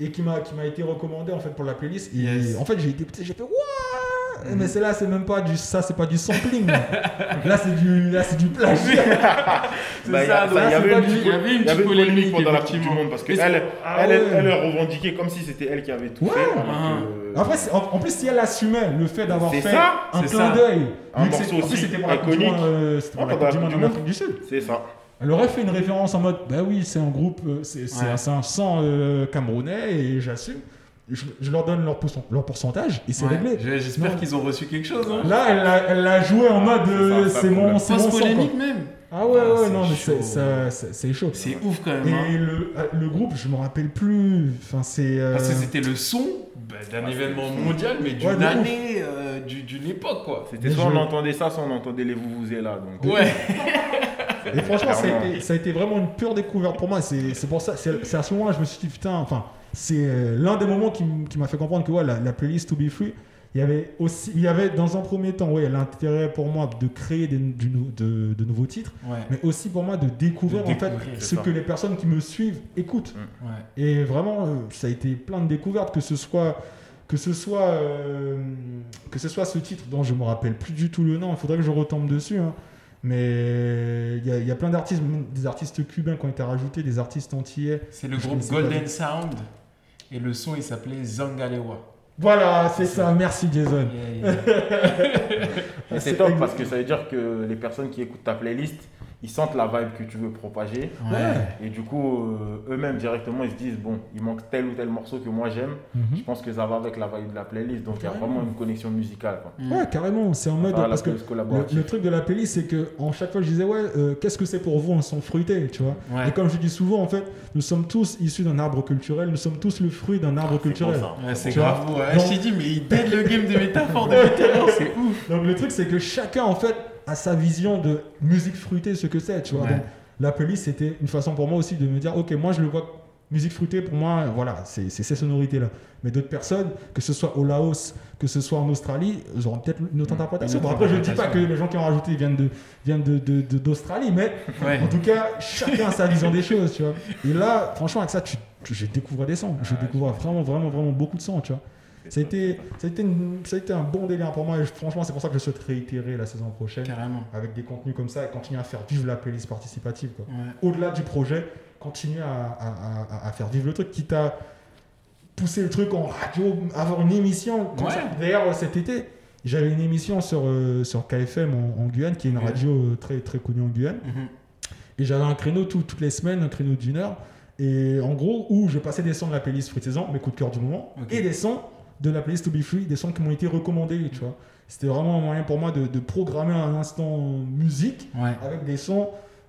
B: et qui m'a qui m'a été recommandé en fait pour la playlist. Et
E: Yes.
B: en fait, j'ai été j'ai fait Wouah mais c'est là, c'est même pas du ça, c'est pas du sampling. là, c'est du là, c'est du plagiat.
E: C'est
D: Bah, il y
E: ça,
D: il y avait une
E: y avait une
D: il y
E: petite
D: avait une polémique pendant la Coupe du. Monde parce
E: c'est-
D: qu'elle
B: Ah
D: elle,
B: ouais.
D: elle, elle revendiquait comme si c'était elle qui avait tout
B: Ouais.
D: fait.
E: Ah.
D: que-
B: Après, en, en plus, si elle assumait le fait d'avoir fait
D: ça,
B: un
E: c'est
B: clin
E: ça.
B: d'œil,
D: Un
B: que
D: morceau aussi
B: c'était pour la Coupe du
D: iconique.
B: Monde, euh, c'était pour
D: Ouais,
B: la Coupe du Monde en
D: Monde.
B: Afrique du Sud.
D: C'est ça.
B: Elle aurait fait une référence en mode, bah oui, c'est un groupe, euh, c'est
E: Ouais.
B: un- sang euh, camerounais et j'assume. Je, je leur donne leur, pourcent- leur pourcentage et c'est
E: Ouais.
B: réglé.
E: J'espère qu'ils ont reçu quelque chose. Hein.
B: Là, elle l'a joué en mode,
D: c'est
B: euh, c'est mon, c'est mon
E: polémique même.
B: Ah ouais,
E: Ah,
B: ouais,
E: c'est
B: non, mais
E: chaud.
B: c'est chaud.
E: C'est ouf quand même.
B: Et
E: hein.
B: le, euh, le groupe, je me rappelle plus. Enfin, c'est. euh,
E: Parce que c'était le son bah, d'un événement mondial, mais d'une
B: Ouais,
E: année, euh, du- d'une époque quoi.
D: C'était soit
B: je-
D: on entendait ça, soit on entendait les vous là. Donc,
E: Ouais.
B: Et franchement, ça a, été, ça a été vraiment une pure découverte pour moi. C'est c'est pour ça, c'est c'est à ce moment-là, je me suis dit, putain, enfin, c'est euh, l'un des moments qui, m- qui m'a fait comprendre que ouais, la, la playlist To Be Free, il y avait aussi, il y avait dans un premier temps, ouais, l'intérêt pour moi de créer des- du nou- de, de nouveaux titres,
E: Ouais.
B: mais aussi pour moi de découvrir,
E: De
B: en fait ce
D: ça.
B: que les personnes qui me suivent écoutent.
E: Ouais.
B: Et vraiment, euh, ça a été plein de découvertes, que ce soit, que ce soit, euh, que ce soit ce titre dont je me rappelle plus du tout le nom. Il faudrait que je retombe dessus. hein. Mais il y, a- il y a plein d'artistes, des artistes cubains qui ont été rajoutés, des artistes antillais.
E: C'est le groupe Golden Sound et le son il s'appelait Zangalewa.
B: Voilà, c'est ça. Merci Jason.
E: Yeah, yeah.
D: Et c'est top parce que ça veut dire que les personnes qui écoutent ta playlist, ils sentent la vibe que tu veux propager.
E: Ouais.
D: Et du coup, euh, eux-mêmes directement, ils se disent bon, il manque tel ou tel morceau que moi j'aime. Je
B: Mhm.
D: pense que ça va avec la vibe de la playlist. Donc il y a vraiment une connexion musicale. Quoi.
E: Mm.
B: Ouais, carrément. C'est en mode
D: Ah,
B: parce que le, truc de la playlist, c'est que en chaque fois, je disais ouais, euh, qu'est-ce que c'est pour vous un son fruité, tu vois?
E: Ouais.
B: Et comme je dis souvent, en fait, nous sommes tous issus d'un arbre culturel. Nous sommes tous le fruit d'un arbre
D: C'est
B: culturel.
D: bon, ça.
E: Ouais, c'est grave. Ouais,
B: Donc-
E: je t'ai dit, mais il dead le game de à l'heure, c'est ouf.
B: Donc le truc c'est que chacun en fait sa vision de musique fruitée, ce que c'est, tu vois.
E: Ouais.
B: Donc la playlist c'était une façon pour moi aussi de me dire ok moi je le vois musique fruitée pour moi voilà c'est ces sonorités là. Mais d'autres personnes que ce soit au Laos, que ce soit en Australie, ils auront peut-être une autre interprétation. Bon, après je ne dis pas que les gens qui ont rajouté viennent de viennent de de- de- d'Australie, mais
E: Ouais.
B: en tout cas chacun a sa vision des choses, tu vois. Et là franchement avec ça tu j'ai découvert des sons. J'ai
D: Ah,
B: découvert vraiment, vraiment, vraiment beaucoup de sons, tu vois. Ça a, été, ça, a été une- ça a été un bon délire pour moi et je- franchement, c'est pour ça que je souhaite réitérer la saison prochaine
C: Carrément.
B: avec des contenus comme ça et continuer à faire vivre la playlist participative.
C: Ouais.
B: Au-delà du projet, continuer à, à- à- à faire vivre le truc, quitte à pousser le truc en radio, avoir une émission. comme
C: Ouais.
B: ça. D'ailleurs, cet été, j'avais une émission sur, euh, sur KFM en, en Guyane, qui est une
C: Ouais.
B: radio euh, très, très connue en Guyane.
C: Mhm.
B: Et j'avais un créneau tout- toutes les semaines, un créneau d'une heure. Et en gros, où je passais des sons de la playlist Fruit Saison, mes coups de cœur du moment, et des sons de la playlist To Be Free, des sons qui m'ont été recommandés, tu vois. C'était vraiment un moyen pour moi de, de programmer un instant musique
C: Ouais.
B: avec des sons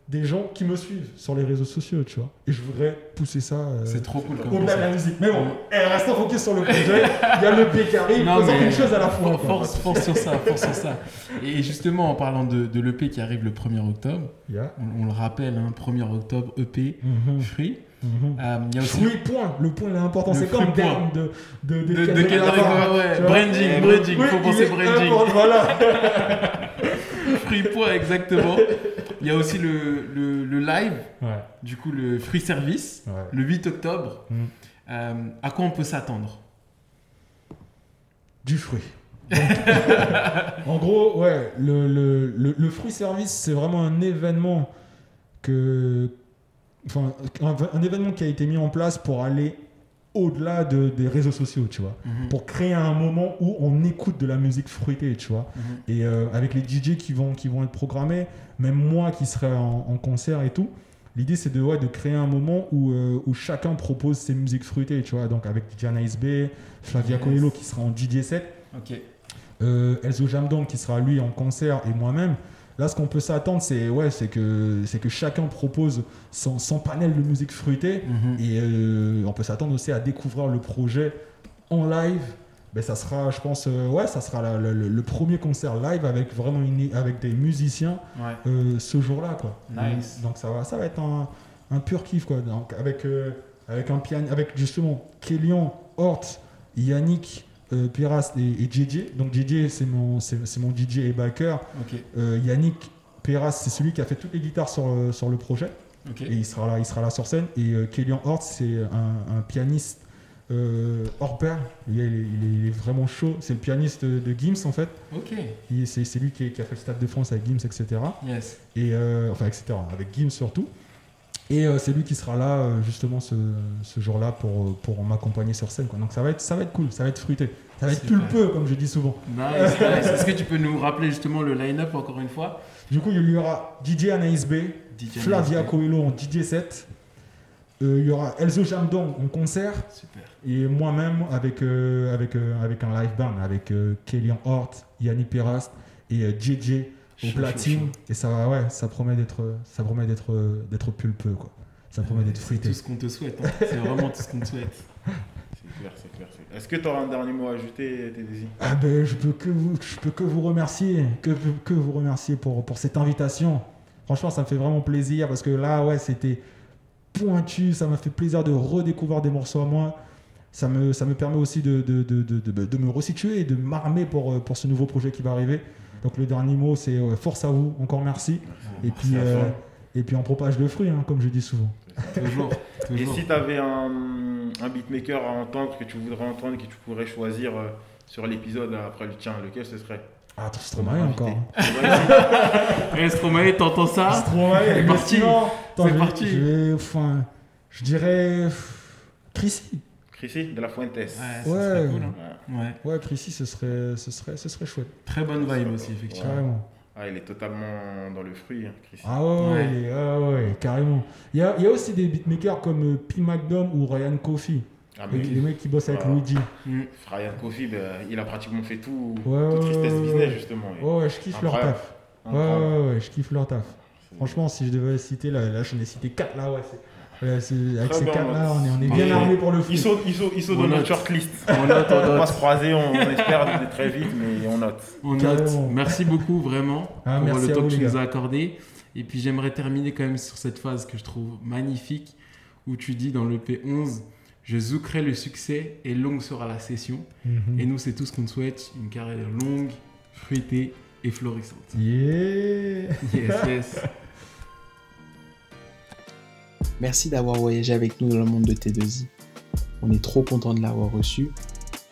B: des gens qui me suivent sur les réseaux sociaux, tu vois. Et je voudrais pousser ça euh,
C: C'est trop cool comme
B: au-delà de la musique. Mais bon, eh, restons focus sur le projet. Il y a le qui arrive, faisons une chose à la fois.
C: Force, force sur ça, force sur ça. Et justement, en parlant de, de l'EP qui arrive le 1er octobre,
B: Yeah.
C: on, on le rappelle, hein, 1er octobre, EP,
B: Mhm,
C: Free.
B: Mhm.
C: Euh, Il y a aussi
B: Fruit, point. Le point il est important. C'est comme terme de, de,
C: de. Branding, branding, faut penser branding.
B: Voilà.
C: Free Point, exactement. Il y a aussi le, le, le live,
B: Ouais.
C: du coup, le Free Service,
B: Ouais.
C: le 8 octobre.
B: Mm.
C: Euh, à quoi on peut s'attendre?
B: Du fruit. En gros, ouais, le, le, le, le fruit service, c'est vraiment un événement que. Enfin, un, un événement qui a été mis en place pour aller au-delà de- des réseaux sociaux, tu vois.
C: Mhm.
B: Pour créer un moment où on écoute de la musique fruitée, tu vois.
C: Mhm.
B: Et euh, avec les DJ qui vont, qui vont être programmés, même moi qui serai en, en concert et tout, l'idée c'est de, ouais, de créer un moment où, euh, où chacun propose ses musiques fruitées, tu vois. Donc avec DJ Nice B, Flavia
C: Yes.
B: Coelho qui sera en DJ set, euh, Elzo Jamdong qui sera lui en concert et moi-même. Là, ce qu'on peut s'attendre, c'est ouais, c'est que, c'est que chacun propose son, son panel de musique fruitée.
C: Mhm.
B: Et euh, on peut s'attendre aussi à découvrir le projet en live. Ben, ça sera, je pense, euh, ouais, ça sera la- le, le- le premier concert live avec vraiment une, avec des musiciens
C: Ouais.
B: euh, ce jour-là, quoi.
C: Nice.
B: Donc, donc ça va, ça va être un, un pur kiff, quoi. Donc avec avec un piano, avec justement Kélian, Hort, Yannick, euh, Piras et, et JJ. Donc JJ, c'est mon c'est mon DJ et backer.
C: Ok.
B: Euh, Yannick Piras, c'est celui qui a fait toutes les guitares sur, euh, sur le projet. Et il sera là, il sera là sur scène. Et euh, Kélian Hort, c'est un, un pianiste euh, hors pair. Il est, il est- il est vraiment chaud. C'est le pianiste de, de Gims, en fait.
C: Ok.
B: Il- C'est c'est lui qui, qui a fait le Stade de France avec Gims, etc.
C: Yes.
B: Et, enfin, etc. Avec Gims surtout. Et euh, c'est lui qui sera là, euh, justement, ce, ce jour-là pour, euh, pour m'accompagner sur scène. Quoi. Donc ça va, être, ça va être cool, ça va être fruité. Ça va être
C: Super.
B: pulpeux, comme je dis souvent.
C: Nice, nice. Est-ce que tu peux nous rappeler justement le line-up encore une fois?
B: Du coup, il y aura DJ Anaïs B,
C: DJ
B: Flavia. Coelho en DJ set. Euh, il y aura Elzo Jamdong en concert.
C: Super.
B: Et moi-même avec, avec, avec un live band, avec Kélian Hort, Yannick Perast et JJ au platine. Et ça, ouais, ça promet d'être ça promet d'être d'être pulpeux. Quoi. Ça promet d'être
C: C'est
B: fruité.
C: tout ce qu'on te souhaite. hein. C'est vraiment tout ce qu'on te souhaite.
D: C'est clair, c'est clair. c'est clair. Est-ce que tu auras un dernier mot à ajouter, TDZ
B: Ah ben, je peux que vous, je peux que vous remercier, que, que vous remercier pour, pour cette invitation. Franchement, ça me fait vraiment plaisir parce que là, ouais, c'était pointu. Ça m'a fait plaisir de redécouvrir des morceaux à moi. Ça me, ça me permet aussi de, de, de, de, de- de me resituer et de m'armer pour, pour ce nouveau projet qui va arriver. Donc le dernier mot, c'est euh, force à vous, encore merci. Et puis, euh, et puis on propage le fruit, hein, comme je dis souvent.
C: Toujours.
D: Et si tu avais un, un beatmaker à entendre, que tu voudrais entendre, que tu pourrais choisir euh, sur l'épisode après le tien, lequel ce serait?
B: Ah, mal encore. hein.
C: Eh, Stromae, t'entends ça?
B: Stromae,
C: C'est parti. C'est parti.
B: Je, vais, enfin, je dirais Chrissy.
D: Chrissy de la Fuentes.
C: Ouais, ça
B: Ouais.
C: serait cool. hein.
D: Ouais.
C: Ouais.
B: Ouais, Chrissy, ce serait, ce serait, ce serait chouette.
C: Très bonne vibe aussi, effectivement.
B: Carrément.
D: Ah, il est totalement dans le fruit, hein, Chrissy.
B: Ah ouais, ouais, ah ouais, carrément. Il y a, il y a aussi des beatmakers comme euh, P. McDom ou Ryan Coffey.
D: Ah,
B: Les,
D: mais
B: les mecs qui bossent avec
D: Ah.
B: Luigi.
C: Mm.
D: Ryan Coffey, ben, il a pratiquement fait tout,
B: Ouais,
D: tout
B: ouais,
D: Tristesse
B: ouais,
D: Business, justement. et-
B: Ouais, ouais, je kiffe leur taf. Ouais,
D: Incroyable.
B: ouais, ouais, je kiffe leur taf. Franchement, si je devais citer, là, là j'en ai cité 4 là, ouais. c'est- ouais, c'est- avec
D: Très
B: ces
D: bien,
B: 4 là,
D: ouais.
B: on est, on est
C: Parfait.
B: bien armés pour le foot.
D: Ils sont, ils sont, ils sont
C: On
D: dans notre
C: note.
D: shortlist.
C: On note, on
D: On va
C: note.
D: se croiser, on, on espère très vite, mais on note.
C: On note.
B: Carrément.
C: Merci beaucoup, vraiment,
B: Ah,
C: pour
B: merci
C: le
B: à
C: temps
B: vous,
C: que tu
B: les
C: nous as accordé. Et puis, j'aimerais terminer quand même sur cette phase que je trouve magnifique, où tu dis dans le P11 Je zoukerai le succès et longue sera la session.
B: Mhm.
C: Et nous, c'est tout ce qu'on te souhaite une carrière longue, fruitée et florissante.
B: Yeah
C: Yes, yes. Merci d'avoir voyagé avec nous dans le monde de T2I. On est trop content de l'avoir reçu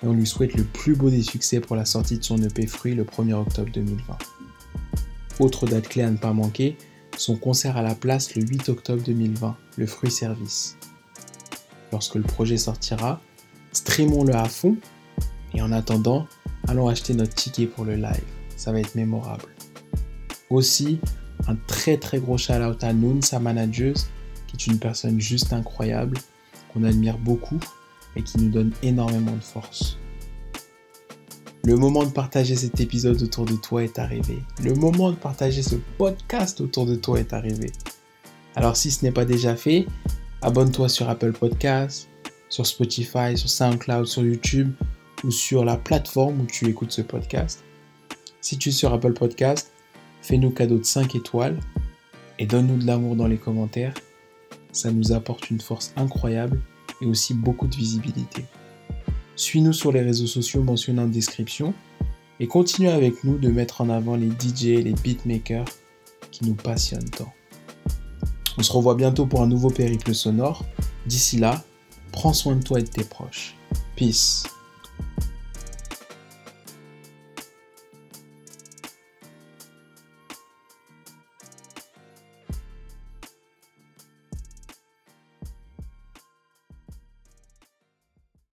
C: et on lui souhaite le plus beau des succès pour la sortie de son EP Fruit le 1er octobre 2020. Autre date clé à ne pas manquer, son concert à la place le 8 octobre 2020, le Fruit Service. Lorsque le projet sortira, streamons-le à fond et en attendant, allons acheter notre ticket pour le live. Ça va être mémorable. Aussi, un très très gros shout out à Noon, sa manageuse, qui est une personne juste incroyable, qu'on admire beaucoup et qui nous donne énormément de force. Le moment de partager cet épisode autour de toi est arrivé. Le moment de partager ce podcast autour de toi est arrivé. Alors si ce n'est pas déjà fait, abonne-toi sur Apple Podcasts, sur Spotify, sur SoundCloud, sur YouTube ou sur la plateforme où tu écoutes ce podcast. Si tu es sur Apple Podcasts, fais-nous cadeau de 5 étoiles et donne-nous de l'amour dans les commentaires. Ça nous apporte une force incroyable et aussi beaucoup de visibilité. Suis-nous sur les réseaux sociaux mentionnés en description et continue avec nous de mettre en avant les DJ et les beatmakers qui nous passionnent tant. On se revoit bientôt pour un nouveau périple sonore. D'ici là, prends soin de toi et de tes proches. Peace.